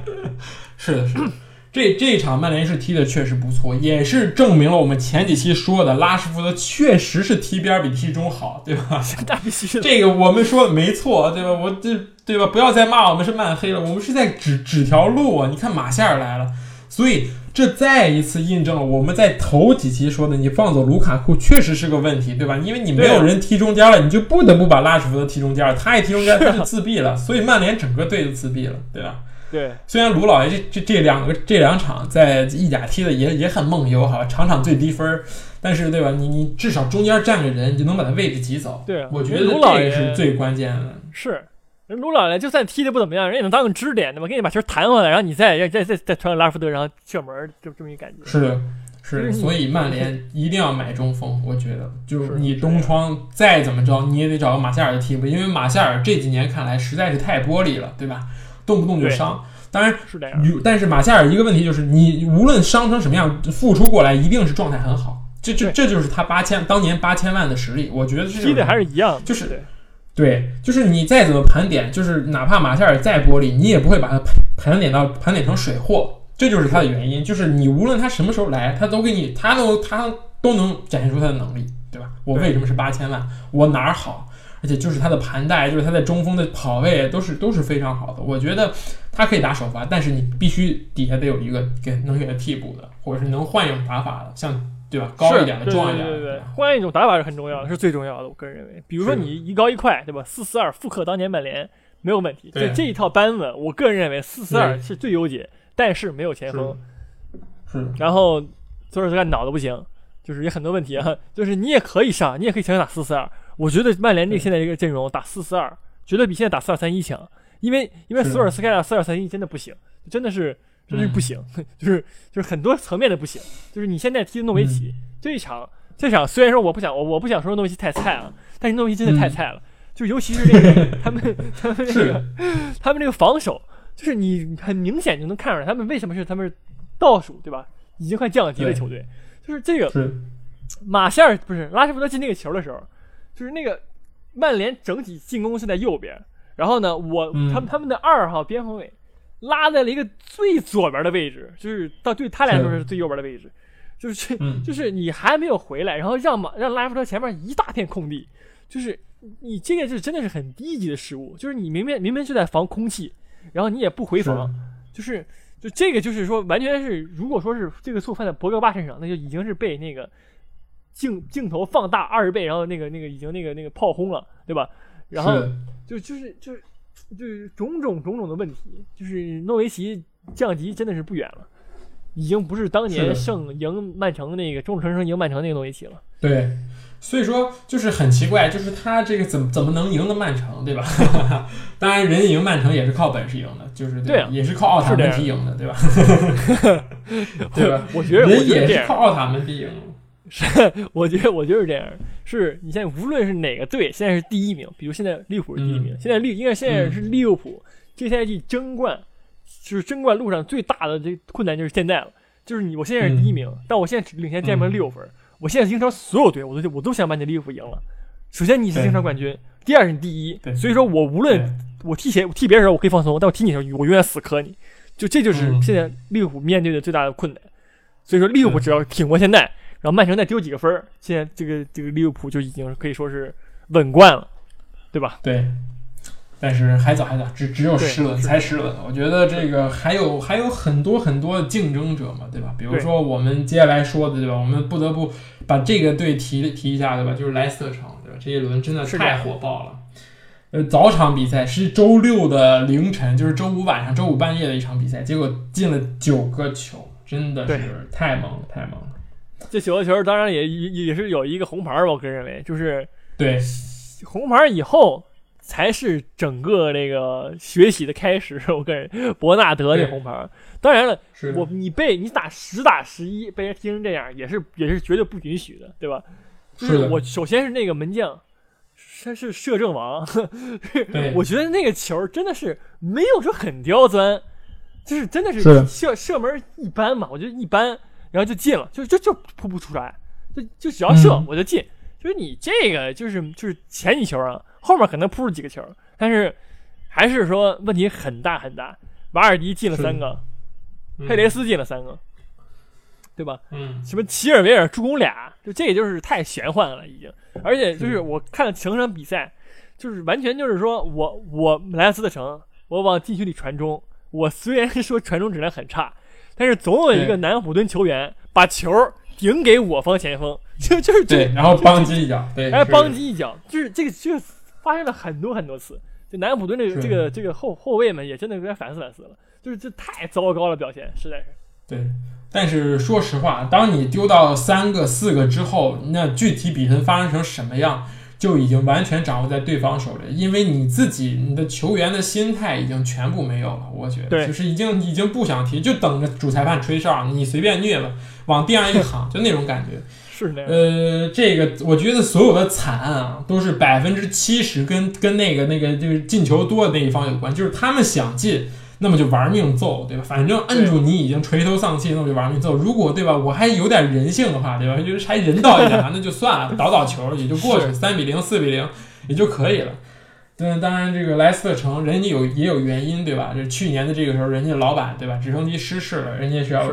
是的，是的。这这一场曼联是踢的确实不错，也是证明了我们前几期说的拉什福德确实是踢边比踢中好，对吧？那必须的。这个我们说的没错，对吧？我这对吧？不要再骂我们是曼黑了，我们是在指指条路啊！你看马夏尔来了，所以这再一次印证了我们在头几期说的，你放走卢卡库确实是个问题，对吧？因为你没有人踢中间了，你就不得不把拉什福德踢中间，他一踢中间他就自闭了，所以曼联整个队就自闭了，对吧？对，虽然卢老爷这这这两个这两场在意甲踢的也也很梦游哈，场场最低分但是对吧？你你至少中间站个人，你就能把他位置挤走。对，我觉得这个是最关键的。是，人卢老爷就算踢的不怎么样，人也能当个支点，对吧？给你把球弹回来，然后你再再再再传给拉福德，然后射门，就这么一感觉。是的，是。所以曼联一定要买中锋，我觉得，就是你东窗再怎么着，你也得找个马夏尔的替补，因为马夏尔这几年看来实在是太玻璃了，对吧？动不动就伤，当然是这样。但是马夏尔一个问题就是，你无论伤成什么样，复出过来一定是状态很好。这这这就是他八千当年八千万的实力，我觉得踢的还是一样。就是对，就是你再怎么盘点，就是哪怕马夏尔再玻璃，你也不会把他盘盘点到盘点成水货。这就是他的原因，就是你无论他什么时候来，他都给你，他都他都能展现出他的能力，对吧？我为什么是八千万？我哪儿好？而且就是他的盘带，就是他在中锋的跑位都是都是非常好的。我觉得他可以打首发，但是你必须底下得有一个给能给他替补的，或者是能换一种打法的，像对吧？高一点的，壮一点的，对对对，换一种打法是很重要的，是最重要的。我个人认为，比如说你一高一快，对吧？四四二复刻当年曼联没有问题。这这一套班子，我个人认为四四二是最优解，但是没有前锋。是。然后索尔斯克脑子不行，就是有很多问题啊。就是你也可以上，你也可以强行打四四二。我觉得曼联这现在这个阵容打四四二，绝对比现在打四二三一强，因为因为索尔斯克亚四二三一真的不行，真的是真的是不行，就是 就是很多层面的不行。就是你现在踢诺维奇这一场，这场虽然说我不想我我不想说诺维奇太菜啊，但是诺维奇真的太菜了，就尤其是这个 他们他们这个他们这个防守，就是你很明显就能看出来他们为什么是他们是倒数对吧？已经快降级的球队，就是这个马夏尔不是拉什福德进那个球的时候。就是那个曼联整体进攻是在右边，然后呢，我他们他们的二号边锋卫拉在了一个最左边的位置，就是到对他来说是最右边的位置，就是就是你还没有回来，然后让马让拉夫特前面一大片空地，就是你这个是真的是很低级的失误，就是你明明明明就在防空气，然后你也不回防，就是就这个就是说完全是如果说是这个错犯在博格巴身上，那就已经是被那个。镜镜头放大二十倍，然后那个那个已经那个那个炮轰了，对吧？然后就就是就是就是种种种种的问题，就是诺维奇降级真的是不远了，已经不是当年胜赢曼城那个众城胜赢曼城那个诺维奇了。对，所以说就是很奇怪，就是他这个怎么怎么能赢的曼城，对吧？当然，人赢曼城也是靠本事赢的，就是对，也是靠奥塔门迪赢的，对吧？对吧？我觉得人也是靠奥塔门迪赢。是，我觉得我就是这样。是你现在无论是哪个队，现在是第一名，比如现在利物浦是第一名，现在利应该现在是利物浦这赛季争冠，就是争冠路上最大的这困难就是现在了。就是你，我现在是第一名，但我现在只领先剑门六分。我现在英超所有队，我都我都想把你利物浦赢了。首先你是英超冠军，第二是你第一，所以说我无论我踢谁，踢别人时候我可以放松，但我踢你的时候我永远死磕你。就这就是现在利物浦面对的最大的困难。所以说利物浦只要挺过现在。然后曼城再丢几个分儿，现在这个这个利物浦就已经可以说是稳冠了，对吧？对，但是还早还早，只只有十轮才十轮，我觉得这个还有还有很多很多竞争者嘛，对吧？比如说我们接下来说的，对吧？我们不得不把这个队提提一下，对吧？就是莱斯特城，对吧？这一轮真的太火爆了。呃，早场比赛是周六的凌晨，就是周五晚上、周五半夜的一场比赛，结果进了九个球，真的是太猛了，太猛了。这九个球当然也也是有一个红牌吧，我个人认为就是对红牌以后才是整个那个学习的开始。我个人伯纳德那红牌，当然了，我你被你打十打十一被人踢成这样，也是也是绝对不允许的，对吧？就是我首先是那个门将，他是摄政王，对，我觉得那个球真的是没有说很刁钻，就是真的是射射门一般嘛，我觉得一般。然后就进了，就就就扑不出来，就就只要射我就进。就是你这个就是就是前几球啊，后面可能扑出几个球，但是还是说问题很大很大？瓦尔迪进了三个，佩雷斯进了三个，对吧？嗯，什么齐尔维尔助攻俩，就这也就是太玄幻了，已经。而且就是我看了整场比赛，就是完全就是说我我莱斯特城，我往禁区里传中，我虽然说传中质量很差，但是总有一个南安普顿球员把球顶给我方前锋，就就是对，然后邦击一脚，对，哎，邦击一脚，就是这个就发生了很多很多次。就南安普顿这个这个这个后后卫们也真的有点反思反思了，就是这太糟糕了表现，实在是。对，但是说实话，当你丢到三个四个之后，那具体比分发生成什么样，就已经完全掌握在对方手里，因为你自己你的球员的心态已经全部没有了，我觉得，就是已经已经不想踢，就等着主裁判吹哨，你随便虐吧，往地上一躺，就那种感觉。是的。呃，这个我觉得所有的惨案啊，都是百分之七十跟跟那个那个就是进球多的那一方有关，就是他们想进。那么就玩命揍，对吧？反正摁住你已经垂头丧气，那么就玩命揍。如果对吧，我还有点人性的话，对吧？就是还人道一点，那就算了，倒倒球也就过去，三比零、四比零也就可以了。但当然，这个莱斯特城人家有也有原因，对吧？这去年的这个时候，人家老板对吧？直升机失事了，人家是要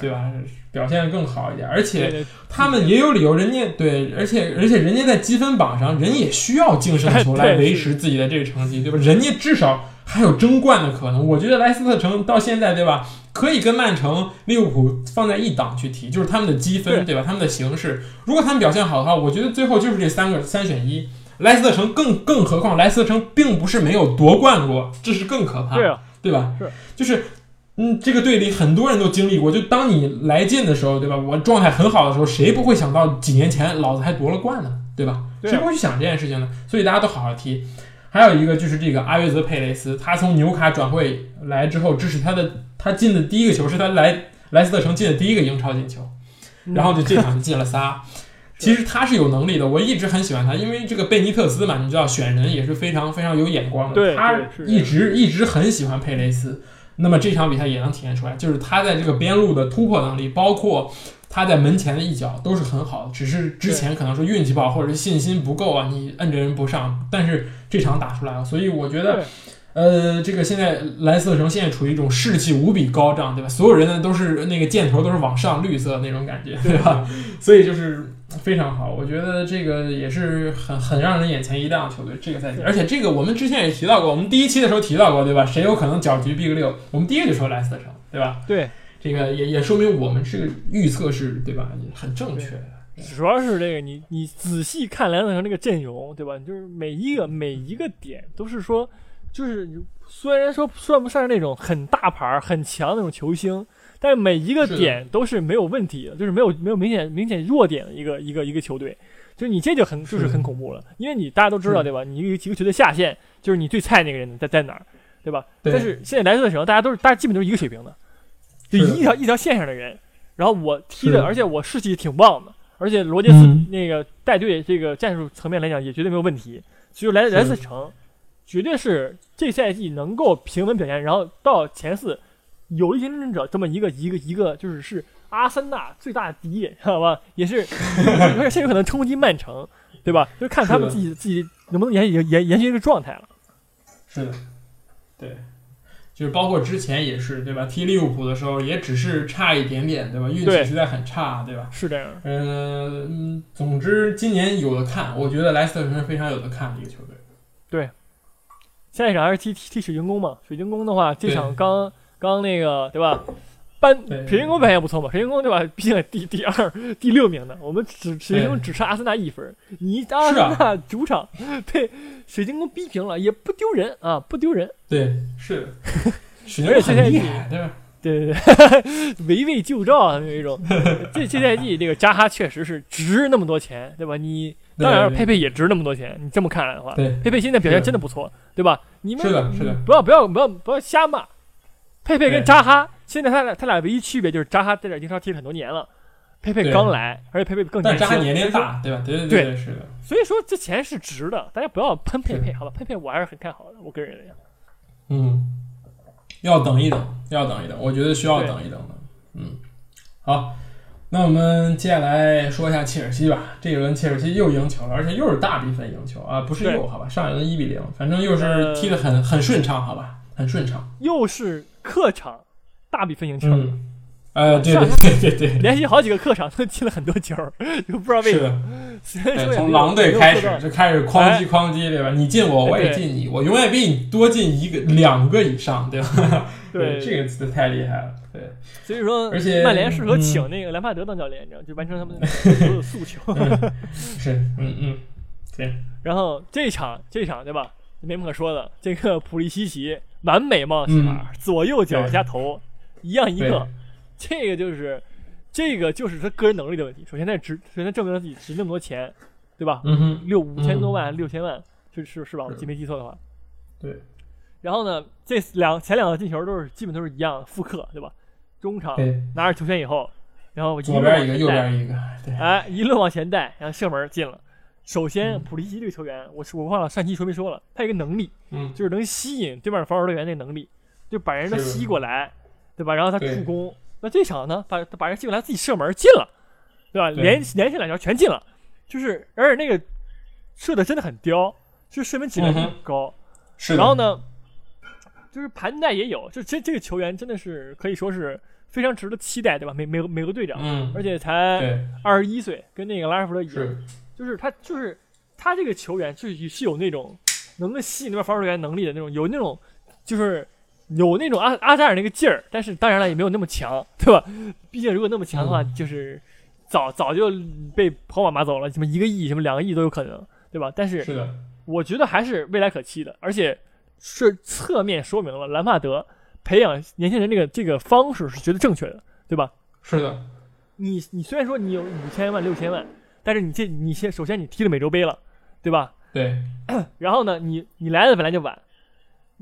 对吧？表现更好一点，而且他们也有理由，人家对，而且而且人家在积分榜上，人也需要净胜球来 维持自己的这个成绩，对吧？人家至少。还有争冠的可能，我觉得莱斯特城到现在，对吧？可以跟曼城、利物浦放在一档去踢，就是他们的积分，对吧？他们的形势，如果他们表现好的话，我觉得最后就是这三个三选一。莱斯特城更更何况莱斯特城并不是没有夺冠过，这是更可怕，对啊，对吧？是，就是嗯，这个队里很多人都经历过，就当你来劲的时候，对吧？我状态很好的时候，谁不会想到几年前老子还夺了冠呢？对吧？谁不会去想这件事情呢？所以大家都好好踢。还有一个就是这个阿约泽佩雷斯，他从纽卡转会来之后，这是他的他进的第一个球，是他来莱斯特城进的第一个英超进球，然后就这场就进了仨。其实他是有能力的，我一直很喜欢他，因为这个贝尼特斯嘛，你知道选人也是非常非常有眼光的，他一直一直很喜欢佩雷斯。那么这场比赛也能体现出来，就是他在这个边路的突破能力，包括。他在门前的一脚都是很好的，只是之前可能说运气不好或者是信心不够啊，你摁着人不上。但是这场打出来了，所以我觉得，呃，这个现在莱斯特城现在处于一种士气无比高涨，对吧？所有人呢都是那个箭头都是往上绿色那种感觉，对吧？所以就是非常好，我觉得这个也是很很让人眼前一亮的球队。这个赛季，而且这个我们之前也提到过，我们第一期的时候提到过，对吧？谁有可能搅局 Big 六？我们第一个就说莱斯特城，对吧？对。这个也也说明我们这个预测是对吧？很正确。主要是这个，你你仔细看莱斯特城这个阵容，对吧？就是每一个每一个点都是说，就是虽然说算不上是那种很大牌、很强那种球星，但每一个点都是没有问题的，就是没有没有明显明显弱点的一个一个一个球队。就是你这就很就是很恐怖了，因为你大家都知道对吧？你一个一个球队下线，就是你最菜那个人在在哪儿，对吧？但是现在莱斯特城大家都是大家基本都是一个水平的。就一条一条线上的人，然后我踢的，而且我士气挺旺的，而且罗杰斯那个带队这个战术层面来讲也绝对没有问题，所以莱莱斯城绝对是这赛季能够平稳表现，然后到前四有力竞争者这么一个一个一个就是是阿森纳最大的敌人，知道吧？也是，而且甚至可能冲击曼城，对吧？就看他们自己自己能不能延延延延续这个状态了。是的，对。就是包括之前也是，对吧？踢利物浦的时候也只是差一点点，对吧？运气实在很差，对吧？是这样。嗯，总之今年有的看，我觉得莱斯特城是非常有的看的一个球队。对，下一场还是踢踢水晶宫嘛？水晶宫的话，这场刚刚那个，对吧？班水晶宫表现不错嘛？水晶宫对吧？毕竟第第二、第六名的，我们只水晶宫只差阿森纳一分。你阿森纳主场被水晶宫逼平了，也不丢人啊，不丢人。对，是。而且这赛季，对对对，围魏救赵啊，有一种。这这赛季这个扎哈确实是值那么多钱，对吧？你当然佩佩也值那么多钱。你这么看来的话，佩佩现在表现真的不错，对吧？你们是的，是的，不要不要不要不要瞎骂。佩佩跟扎哈。现在他俩他俩唯一区别就是扎哈在这英超踢了很多年了，佩佩刚来，而且佩佩更年轻。但扎哈年龄大，对吧？对对对，是的。所以说这钱是值的，大家不要喷佩佩，好吧？佩佩我还是很看好的，我个人认为。嗯，要等一等，要等一等，我觉得需要等一等的。嗯，好，那我们接下来说一下切尔西吧。这一轮切尔西又赢球了，而且又是大比分赢球啊，不是又好吧？上一轮一比零，反正又是踢得很很顺畅，好吧，很顺畅。又是客场大比分赢球。呃，对对对对对，连续好几个客场都进了很多球，就不知道为什么。从狼队开始就开始哐叽哐叽，对吧？你进我，我也进你，我永远比你多进一个、两个以上，对吧？对，这个词太厉害了。对，所以说，而且曼联适合请那个兰帕德当教练，你知道，就完成他们 所有诉求。是，嗯嗯，对。然后这场，这场对吧？没什么可说的。这个普利西奇完美冒险法，左右脚加头一样一个。这个就是，这个就是他个人能力的问题。首先，他值，首先证明了自己值那么多钱，对吧？嗯哼，六五千多万，六千万，是是是吧？我记没记错的话。对。然后呢，这两前两个进球都是基本都是一样的复刻，对吧？中场拿着球权以后，然后左边一个，右边一个，对。哎，一路往前带，然后射门进了。首先，普利西这个球员，我我忘了上期说没说了，他有一个能力，嗯，就是能吸引对面防守队员那能力，就把人都吸过来，对吧？然后他助攻。那这场呢，把把人进过来，自己射门进了，对吧？连连续两球全进了，就是而且那个射的真的很刁，就是射门质量很高。是。然后呢，就是盘带也有，就这这个球员真的是可以说是非常值得期待，对吧？美美美国队长，嗯，而且才二十一岁，跟那个拉什福德一样，就是他就是他这个球员就是是有那种能够吸引那边防守员能力的那种，有那种就是。有那种阿阿扎尔那个劲儿，但是当然了，也没有那么强，对吧？毕竟如果那么强的话，就是早早就被跑马马走了，什么一个亿、什么两个亿都有可能，对吧？但是，是的，我觉得还是未来可期的，而且是侧面说明了兰帕德培养年轻人这个这个方式是绝对正确的，对吧？是的，你你虽然说你有五千万、六千万，但是你这你先首先你踢了美洲杯了，对吧？对。然后呢，你你来的本来就晚。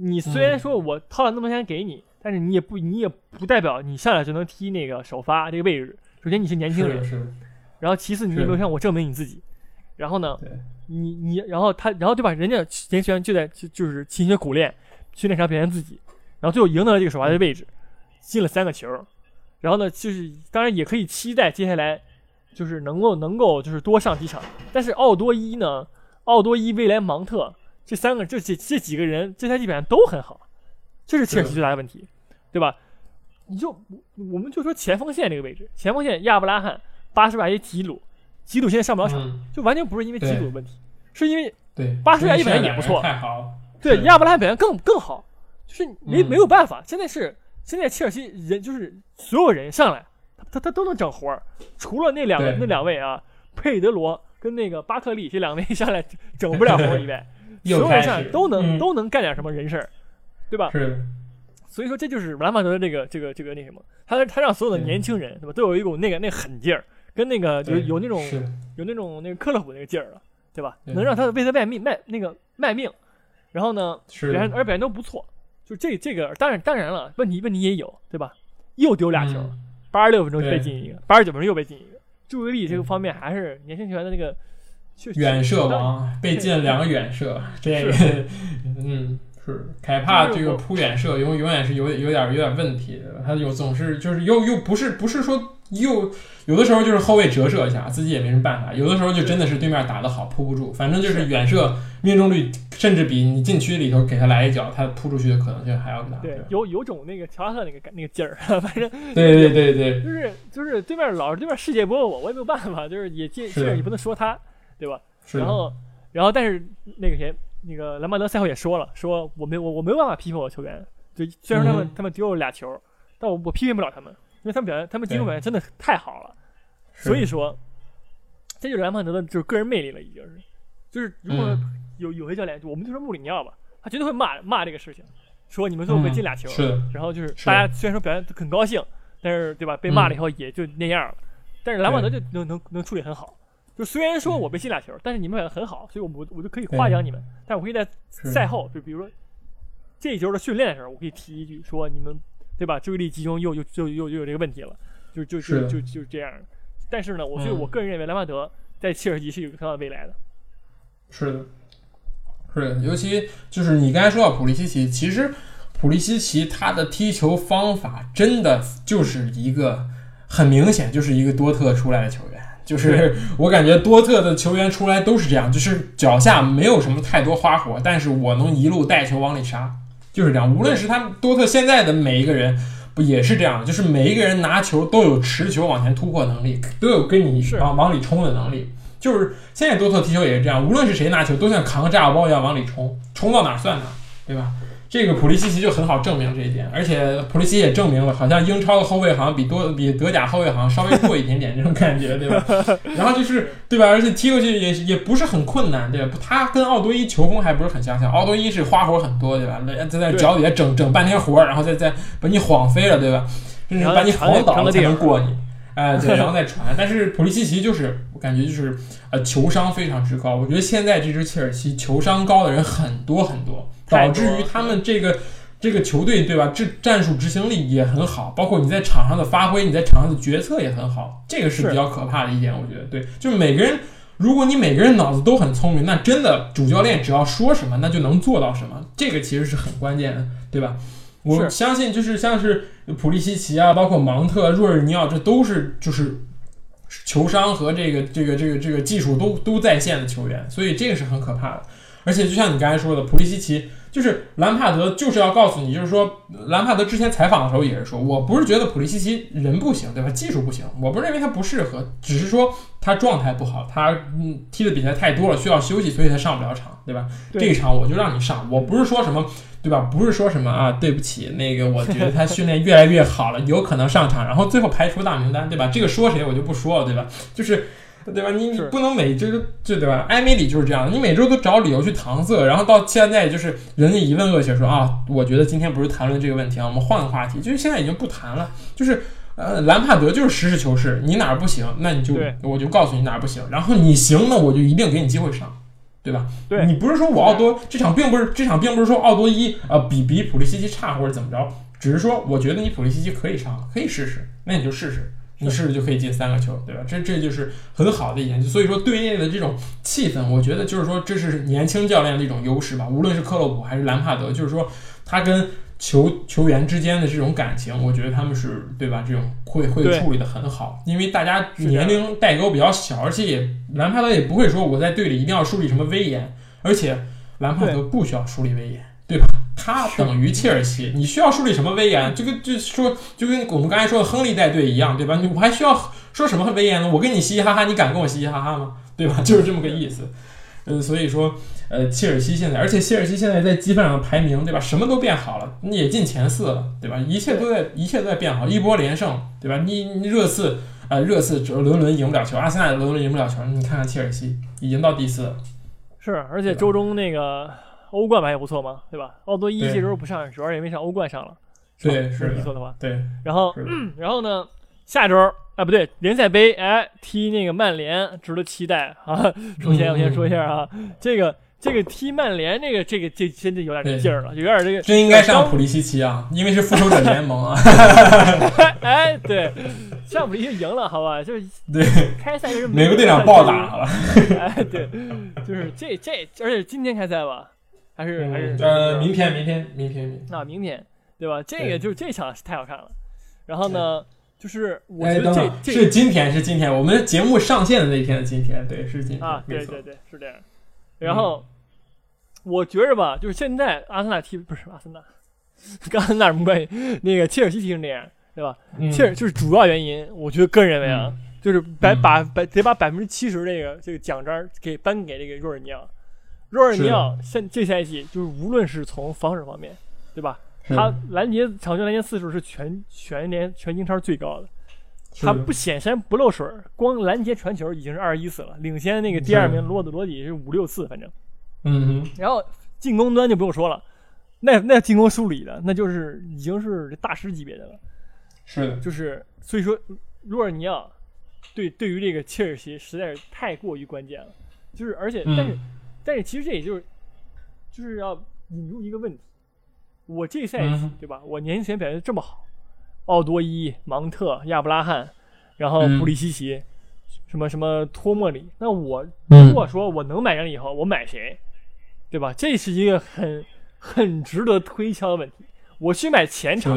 你虽然说我掏了那么多钱给你，但是你也不，你也不代表你上来就能踢那个首发这个位置。首先你是年轻人，然后其次你也没有向我证明你自己。然后呢，你你然后他然后对吧？人家年轻人就在就就是勤学苦练，训练场表现自己，然后最后赢得了这个首发的位置，进了三个球。然后呢，就是当然也可以期待接下来就是能够能够就是多上几场。但是奥多伊呢，奥多伊、威廉、芒特。这三个，这这这几个人，这赛季表现都很好，这是切尔西最大的问题，对吧？你就我们就说前锋线这个位置，前锋线亚布拉罕、巴什瓦耶、吉鲁，吉鲁现在上不了场，就完全不是因为吉鲁的问题，是因为对巴什瓦耶表现也不错，太好，对亚布拉罕表现更更好，就是没没有办法，现在是现在切尔西人就是所有人上来，他他都能整活儿，除了那两个那两位啊，佩德罗跟那个巴克利这两位 上来整不了活以外。所有人上都能都能干点什么人事儿，对吧？是。所以说这就是兰帕德的这个这个这个那什么，他他让所有的年轻人对吧，都有一股那个那狠劲儿，跟那个有有那种有那种那个克洛普那个劲儿了，对吧？能让他为他卖命卖那个卖命，然后呢，表现而表现都不错。就这这个当然当然了，问题问题也有，对吧？又丢俩球，八十六分钟被进一个，八十九分钟又被进一个，注意力这个方面还是年轻球员的那个。远射王被进了两个远射，这个嗯是凯帕这个扑远射永永远是有有点有点问题的，他有总是就是又又不是不是说又有的时候就是后卫折射一下自己也没什么办法，有的时候就真的是对面打得好扑不住，反正就是远射命中率甚至比你禁区里头给他来一脚他扑出去的可能性还要大。对，有有种那个乔拉特那个那个劲儿，反正对对对对，就是就是对面老是对面世界波我，我也没有办法，就是也进，是你不能说他。对吧？然后，然后，但是那个谁，那个兰帕德赛后也说了，说我没我我没有办法批评我的球员，就虽然说他们他们丢了俩球，但我我批评不了他们，因为他们表现他们进攻表现真的太好了。所以说，这就是兰帕德的就是个人魅力了，已经是。就是如果有有些教练，我们就说穆里尼奥吧，他绝对会骂骂这个事情，说你们最后没进俩球，然后就是大家虽然说表现很高兴，但是对吧？被骂了以后也就那样了。但是兰帕德就能能能处理很好。就虽然说我被进俩球，但是你们表现很好，所以我我我就可以夸奖你们。但我可以在赛后，就比如说这一球的训练的时候，我可以提一句说你们对吧？注意力集中又又又又又有这个问题了，就就就就就这样。但是呢，我觉得我个人认为莱万德在切尔西是有很大的未来的。是的，是的，尤其就是你刚才说到普利西奇，其实普利西奇他的踢球方法真的就是一个。很明显就是一个多特出来的球员。就是我感觉多特的球员出来都是这样，就是脚下没有什么太多花活，但是我能一路带球往里杀，就是这样。无论是他们多特现在的每一个人，不也是这样？就是每一个人拿球都有持球往前突破能力，都有跟你往往里冲的能力。就是现在多特踢球也是这样，无论是谁拿球，都像扛个炸药包一样往里冲，冲到哪算哪，对吧？这个普利西奇就很好证明这一点，而且普利西奇也证明了，好像英超的后卫好像比多比德甲后卫好像稍微弱一点点这种感觉，对吧？然后就是对吧？而且踢过去也也不是很困难，对吧？他跟奥多伊球风还不是很相像，奥多伊是花活很多，对吧？在在脚底下整整半天活，然后再再把你晃飞了，对吧？就是把你晃倒了才能过你，哎，对，然后再传。但是普利西奇就是我感觉就是呃球商非常之高，我觉得现在这支切尔西球商高的人很多很多。导致于他们这个这个球队，对吧？这战术执行力也很好，包括你在场上的发挥，你在场上的决策也很好，这个是比较可怕的一点。我觉得，对，就是每个人，如果你每个人脑子都很聪明，那真的主教练只要说什么，那就能做到什么，这个其实是很关键的，对吧？我相信，就是像是普利西奇啊，包括芒特、若尔尼奥，这都是就是球商和这个这个这个这个技术都都在线的球员，所以这个是很可怕的。而且就像你刚才说的，普利西奇。就是兰帕德就是要告诉你，就是说兰帕德之前采访的时候也是说，我不是觉得普利西奇人不行，对吧？技术不行，我不是认为他不适合，只是说他状态不好，他嗯踢的比赛太多了，需要休息，所以他上不了场，对吧？这一场我就让你上，我不是说什么，对吧？不是说什么啊，对不起，那个我觉得他训练越来越好了，有可能上场，然后最后排除大名单，对吧？这个说谁我就不说了，对吧？就是。对吧？你你不能每周就对吧？埃梅里就是这样，你每周都找理由去搪塞，然后到现在就是人家一问恶血说啊，我觉得今天不是谈论这个问题啊，我们换个话题，就是现在已经不谈了。就是呃，兰帕德就是实事求是，你哪儿不行，那你就我就告诉你哪儿不行，然后你行，那我就一定给你机会上，对吧？对你不是说我奥多这场并不是这场并不是说奥多伊呃比比普利西奇差或者怎么着，只是说我觉得你普利西奇可以上，可以试试，那你就试试。你是不是就可以进三个球，对吧？这这就是很好的一点。所以说队内的这种气氛，我觉得就是说这是年轻教练的一种优势吧。无论是克洛普还是兰帕德，就是说他跟球球员之间的这种感情，我觉得他们是对吧？这种会会处理的很好，因为大家年龄代沟比较小，而且也兰帕德也不会说我在队里一定要树立什么威严，而且兰帕德不需要树立威严？他等于切尔西，你需要树立什么威严？就跟就说就跟我们刚才说的亨利带队一样，对吧？你我还需要说什么威严呢？我跟你嘻嘻哈哈，你敢跟我嘻嘻哈哈吗？对吧？就是这么个意思。嗯，所以说，呃，切尔西现在，而且切尔西现在在积分上排名，对吧？什么都变好了，你也进前四了，对吧？一切都在一切都在变好，一波连胜，对吧？你热刺呃热刺轮轮赢不了球，阿森纳轮轮赢不了球，你看看切尔西已经到第四了。是，而且周中那个。欧冠版也不错嘛，对吧？奥多伊这周不上，主要也没上欧冠上了。对，是没错的话。对，然后，然后呢？下周啊，不对，联赛杯，哎，踢那个曼联，值得期待啊。首先，我先说一下啊，这个这个踢曼联，这个这个这真的有点劲儿了，有点这个。真应该上普利西奇啊，因为是复仇者联盟啊。哎，对，上普利西奇赢了，好吧？就是对，开赛是美国队长暴打了。哎，对，就是这这，而且今天开赛吧。还是还是呃，明天明天明天明那明天对吧？这个就是这场是太好看了。然后呢，就是我觉得这这是今天是今天我们节目上线的那天的今天，对，是今天啊，对对对，是这样。然后我觉着吧，就是现在阿森纳踢不是阿森纳，跟阿森纳什么关系？那个切尔西踢成这样，对吧？切尔就是主要原因，我觉得个人认为啊，就是百把百得把百分之七十这个这个奖章给颁给这个若尔尼奥。若尔尼奥现这赛季就是无论是从防守方面，对吧？他拦截场均拦截次数是全全联全英超最高的，他不显山不漏水，光拦截传球已经是二十一次了，领先那个第二名罗德罗底是五六次，反正。嗯然后进攻端就不用说了，那那进攻梳理的那就是已经是大师级别的了。是。就是所以说，若尔尼奥对对于这个切尔西实在是太过于关键了，就是而且但是。但是其实这也就是，就是要引入一个问题，我这赛季对吧？我年前表现这么好，奥多伊、芒特、亚布拉罕，然后普里西奇，什么什么托莫里，那我如果说我能买人以后，我买谁？对吧？这是一个很很值得推敲的问题。我去买前场，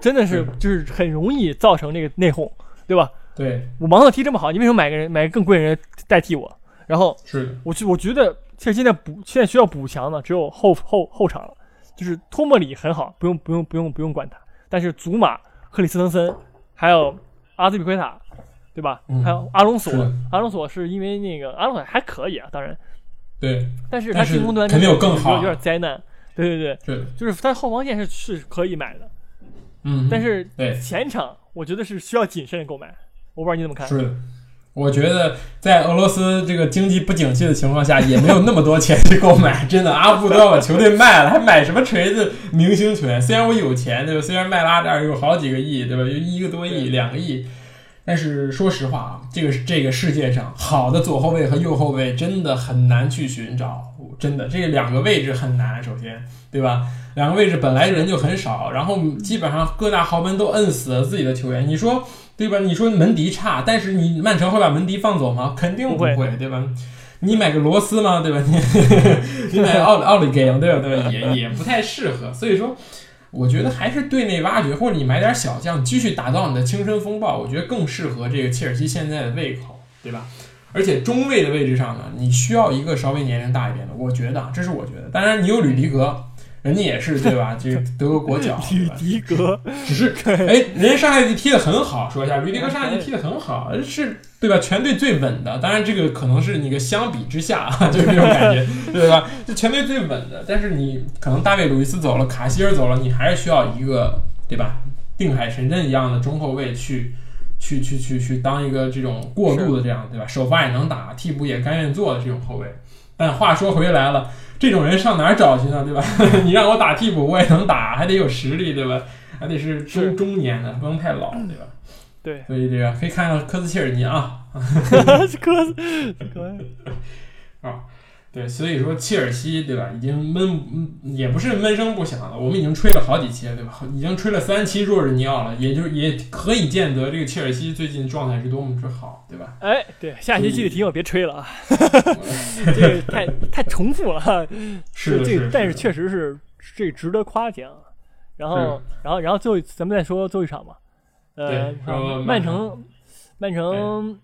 真的是就是很容易造成这个内讧，对吧？对，我芒特踢这么好，你为什么买个人买个更贵的人代替我？然后是，我觉我觉得其实现在补现在需要补强的只有后后后场了，就是托莫里很好，不用不用不用不用管他，但是祖马、克里斯滕森还有阿兹比奎塔，对吧？还有阿隆索，阿隆索是因为那个阿隆索还可以啊，当然，对，但是他进攻端肯定有更好，有点灾难，对对对，就是他后防线是是可以买的，嗯，但是前场我觉得是需要谨慎购买。我不知道你怎么看？是，我觉得在俄罗斯这个经济不景气的情况下，也没有那么多钱去购买。真的，阿布都要把球队卖了，还买什么锤子明星球员？虽然我有钱，对吧？虽然麦拉这儿有好几个亿，对吧？有一个多亿、两个亿，但是说实话啊，这个这个世界上好的左后卫和右后卫真的很难去寻找，真的这两个位置很难。首先，对吧？两个位置本来人就很少，然后基本上各大豪门都摁死了自己的球员。你说？对吧？你说门迪差，但是你曼城会把门迪放走吗？肯定不会，对吧？你买个罗斯吗？对吧？你 你买奥奥里给，对吧？对吧？也也不太适合。所以说，我觉得还是队内挖掘，或者你买点小将，继续打造你的青春风暴，我觉得更适合这个切尔西现在的胃口，对吧？而且中卫的位置上呢，你需要一个稍微年龄大一点的，我觉得，这是我觉得。当然，你有吕迪格。人家也是对吧？这个德国国脚吕迪格，只是哎，人家上赛季踢得很好，说一下，吕迪格上赛季踢得很好，是对吧？全队最稳的。当然，这个可能是你个相比之下，就是这种感觉，对吧？就全队最稳的。但是你可能大卫·鲁伊斯走了，卡希尔走了，你还是需要一个对吧？定海神针一样的中后卫去去去去去当一个这种过渡的这样对吧？首发也能打，替补也甘愿做的这种后卫。但话说回来了。这种人上哪儿找去呢？对吧？你让我打替补，我也能打，还得有实力，对吧？还得是中中年的，不能太老，对吧？对，所以这个可以看看科斯切尔尼啊，科斯科啊。对，所以说切尔西对吧，已经闷，也不是闷声不响了。我们已经吹了好几期了，对吧？已经吹了三期若日尼奥了，也就也可以见得这个切尔西最近状态是多么之好，对吧？哎，对，下期记得提醒我别吹了啊，这个太太重复了。是这个，但是确实是这值得夸奖。然后，然后，然后最后咱们再说最后一场吧。呃，曼城，曼城。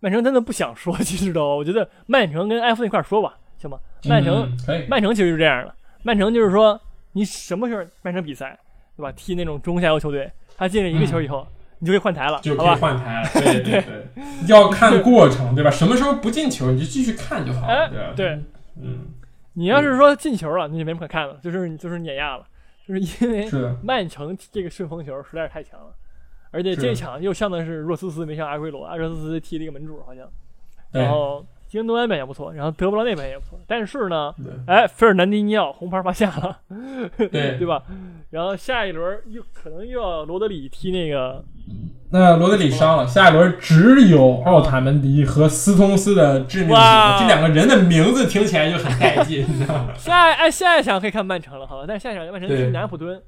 曼城真的不想说，其实都，我觉得曼城跟埃弗顿一块说吧，行吗？曼城，曼城其实是这样的，曼城就是说，你什么时候曼城比赛，对吧？踢那种中下游球队，他进了一个球以后，你就可以换台了，就可以换台了。对对对，要看过程，对吧？什么时候不进球，你就继续看就好了。对，嗯，你要是说进球了，那就没什么可看了，就是就是碾压了，就是因为曼城这个顺风球实在是太强了。而且这场又上的是若斯斯，没上阿圭罗，阿若斯斯踢了一个门柱，好像。然后京东那边也不错，然后德布劳内边也不错。但是呢，哎，费尔南迪尼奥红牌罚下了，对对吧？然后下一轮又可能又要罗德里踢那个。那罗德里伤了，下一轮只有奥塔门迪和斯通斯的致命这两个人的名字听起来就很带劲，你知道吗？下哎下一场可以看曼城了，好吧？但是下一场曼城踢南安普敦。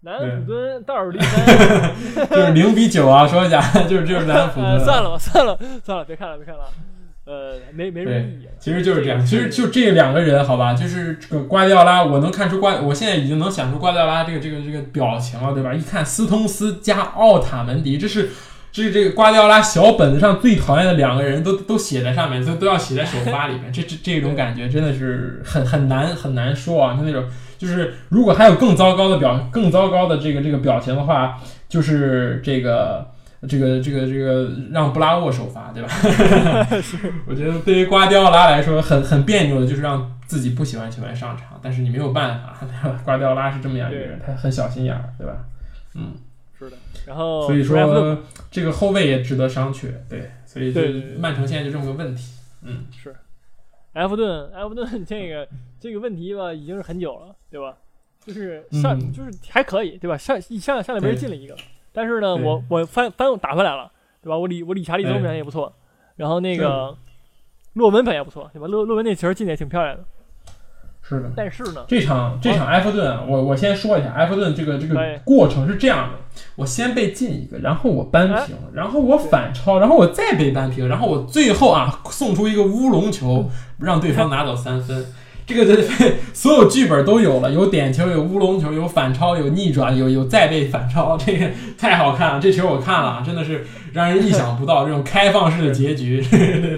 南安普敦倒数第三，就是零比九啊！说一下，就是就是南安普敦。算了吧，算了算了，别看了，别看了。呃，没没什么意义。其实就是这样，其实就这两个人，好吧，就是这个瓜迪奥拉，我能看出瓜，我现在已经能想出瓜迪奥拉这个这个这个表情了，对吧？一看斯通斯加奥塔门迪，这是这是这个瓜迪奥拉小本子上最讨厌的两个人，都都写在上面，都都要写在首发里面。这这这种感觉真的是很很难很难说啊，就那种。就是如果还有更糟糕的表，更糟糕的这个这个表情的话，就是这个这个这个这个让布拉沃首发，对吧？我觉得对于瓜迪奥拉来说很很别扭的，就是让自己不喜欢球员上场，但是你没有办法，瓜迪奥拉是这么样一个人，他很小心眼儿，对吧？嗯，是的。然后所以说这个后卫也值得商榷，对，所以就曼城现在就这么个问题，嗯，是。埃弗顿，埃弗顿这个这个问题吧，已经是很久了，对吧？就是上就是还可以，对吧？上一上上两边进了一个，但是呢，我我翻翻打回来了，对吧？我理我理查利宗表现也不错，然后那个洛文表现也不错，对吧？洛洛文那球进的也挺漂亮的。是的，但是呢，这场这场埃弗顿，我我先说一下，埃弗顿这个这个过程是这样的：我先被进一个，然后我扳平，然后我反超，然后我再被扳平，然后我最后啊送出一个乌龙球，让对方拿走三分。这个的所有剧本都有了，有点球，有乌龙球，有反超，有逆转，有有再被反超，这个太好看了。这球我看了，真的是让人意想不到，这种开放式的结局，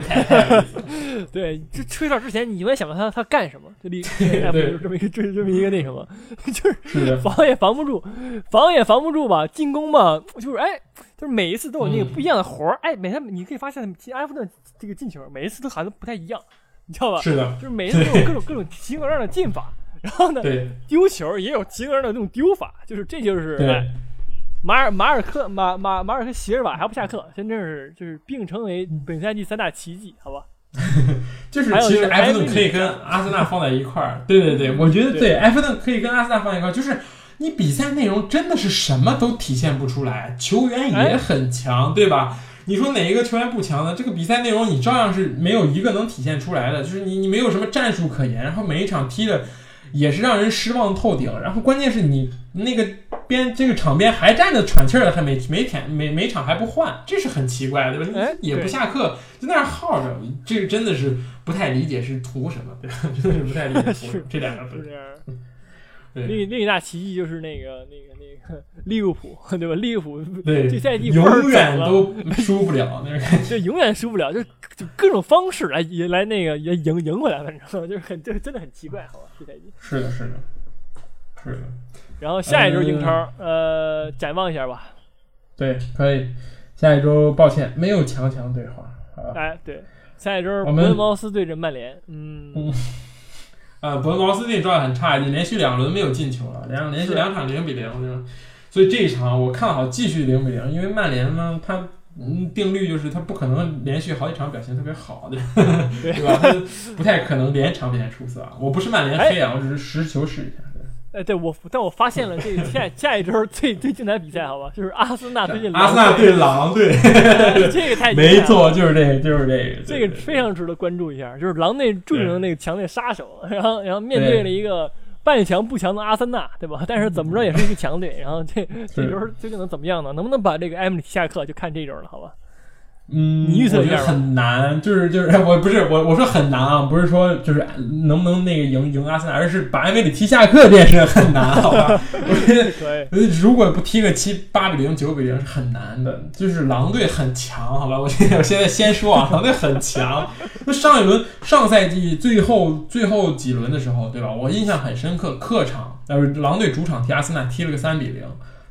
太太有意思。对，这吹哨之前，你永远想不到他他干什么，这里 对这么一个这这么一个那什么，就是是防也防不住，防也防不住吧，进攻吧，就是哎，就是每一次都有那个不一样的活儿，哎，每天你可以发现埃弗顿这个进球，每一次都好像不太一样。你知道吧？是的，就是每次都有各种 各种奇形怪状的进法，然后呢，丢球也有奇形怪状的那种丢法，就是这就是马尔马尔克马马马尔克席尔瓦还不下课，真正是就是并称为本赛季三大奇迹，好吧？就是其实埃弗顿可以跟阿森纳放在一块儿，对对对，我觉得对埃弗顿可以跟阿森纳放在一块儿，就是你比赛内容真的是什么都体现不出来，球员也很强，对吧？你说哪一个球员不强呢？这个比赛内容你照样是没有一个能体现出来的，就是你你没有什么战术可言，然后每一场踢的也是让人失望透顶，然后关键是你那个边这个场边还站着喘气儿的，还没没天每每场还不换，这是很奇怪，对吧？也不下课就在那耗着，这个真的是不太理解是图什么，对吧？真的是不太理解图 这两个字。另另一大奇迹就是那个那个那个利物浦，对吧？利物浦对这赛季永远都输不了，那是就永远输不了，就就各种方式来来那个也赢赢回来，反正就是很就真的很奇怪，好吧？这赛季是的，是的，是的。然后下一周英超，呃，展望一下吧。对，可以。下一周，抱歉，没有强强对话。哎，对，下一周伯恩茅斯对阵曼联，嗯。呃，伯恩茅斯蒂状态很差，已经连续两轮没有进球了，两连续两场零比零，所以这一场我看好继续零比零，因为曼联呢，它嗯定律就是它不可能连续好几场表现特别好，的 对吧？它不太可能连场表现出色。我不是曼联黑啊，我只是实事求是一下。哎，对我，但我发现了这下下一周最最精彩比赛，好吧，就是阿森纳对阵阿森纳对狼队，这个太没错，就是这个，就是这个，这个非常值得关注一下。就是狼队著名的那个强队杀手，然后然后面对了一个半强不强的阿森纳，对吧？但是怎么着也是一个强队。然后这这周究竟能怎么样呢？能不能把这个埃姆里下课就看这周了，好吧？嗯，你预测一下很难，就是就是，我不是我我说很难啊，不是说就是能不能那个赢赢阿森纳，而是把埃梅里踢下课这件事很难，好吧？我觉得如果不踢个七八比零九比零是很难的，就是狼队很强，好吧？我现我现在先说啊，狼队很强。那上一轮上赛季最后最后几轮的时候，对吧？我印象很深刻，客场呃狼队主场踢阿森纳踢了个三比零，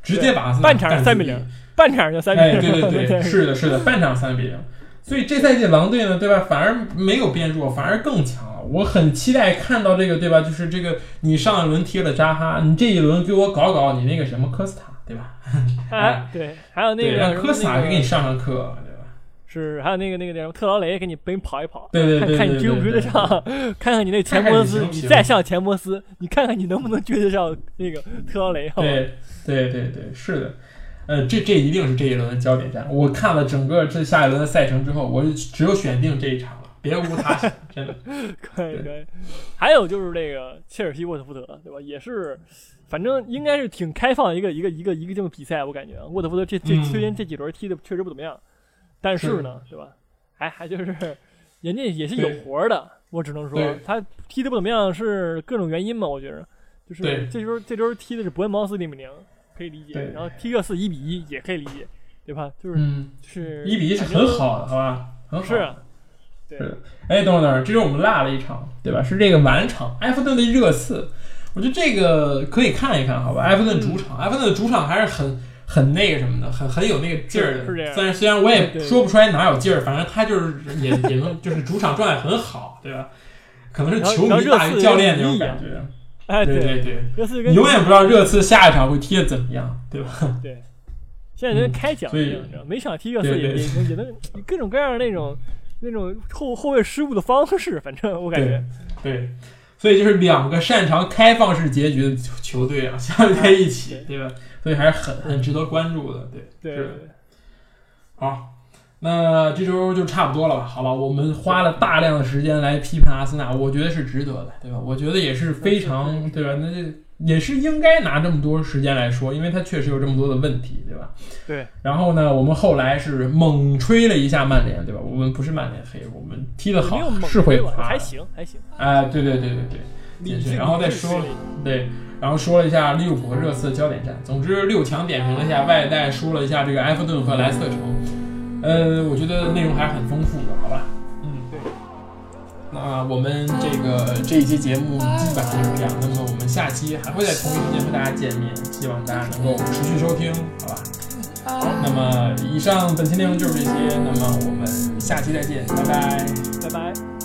直接把阿森纳半场三比零。半场就三比零，哎，对对 对，是的，是的，半场三比零。所以这赛季狼队呢，对吧？反而没有变弱，反而更强了。我很期待看到这个，对吧？就是这个，你上一轮踢了扎哈，你这一轮给我搞搞你那个什么科斯塔，对吧？哎，对，还有那个让科斯塔给你上上课，对吧？是，还有那个那个叫什么特劳雷给你奔跑一跑，对对对，看看你追不追得上，看看你那钱伯斯，你再上钱伯斯，你看看你能不能追得上那个特劳雷，好吧？对对对对，是的。呃，这这一定是这一轮的焦点战。我看了整个这下一轮的赛程之后，我只有选定这一场了，别无他选，真的。可以可以。还有就是这个切尔西沃特福德，对吧？也是，反正应该是挺开放一个一个一个一个这么比赛，我感觉沃特福德这这虽然这几轮踢的确实不怎么样，但是呢，对吧？还还就是人家也是有活的，我只能说他踢的不怎么样是各种原因嘛，我觉着就是这周这周踢的是伯恩茅斯零比零。可以理解，然后踢个四一比一也可以理解，对吧？就是是一比一是很好的，好吧？很好。是，对。哎，等会儿等会儿，这是我们落了一场，对吧？是这个晚场，埃弗顿的热刺。我觉得这个可以看一看，好吧？埃弗顿主场，埃弗顿的主场还是很很那个什么的，很很有那个劲儿的。虽然虽然我也说不出来哪有劲儿，反正他就是也也能就是主场状态很好，对吧？可能是球迷大于教练那种感觉。哎，对对对，热刺永远不知道热刺下一场会踢的怎么样，对吧？对，现在人开奖一样，你知道，每场踢热刺也也也能各种各样的那种那种后后卫失误的方式，反正我感觉，对，所以就是两个擅长开放式结局的球队啊，相遇在一起，对吧？所以还是很很值得关注的，对，对，好。那这周就差不多了吧？好吧，我们花了大量的时间来批判阿森纳，我觉得是值得的，对吧？我觉得也是非常，对吧？那这也是应该拿这么多时间来说，因为他确实有这么多的问题，对吧？对。然后呢，我们后来是猛吹了一下曼联，对吧？我们不是曼联黑，我们踢得好，是会夸，还行，还行。哎，对对对对对，然后再说，对，然后说了一下利物浦和热刺的焦点战。总之，六强点评了一下，外带说了一下这个埃弗顿和莱斯特城。呃，我觉得内容还是很丰富的，好吧？嗯，对那我们这个这一期节目基本上就是这样。那么我们下期还会在同一时间和大家见面，希望大家能够持续收听，好吧？好，那么以上本期内容就是这些。那么我们下期再见，拜拜，拜拜。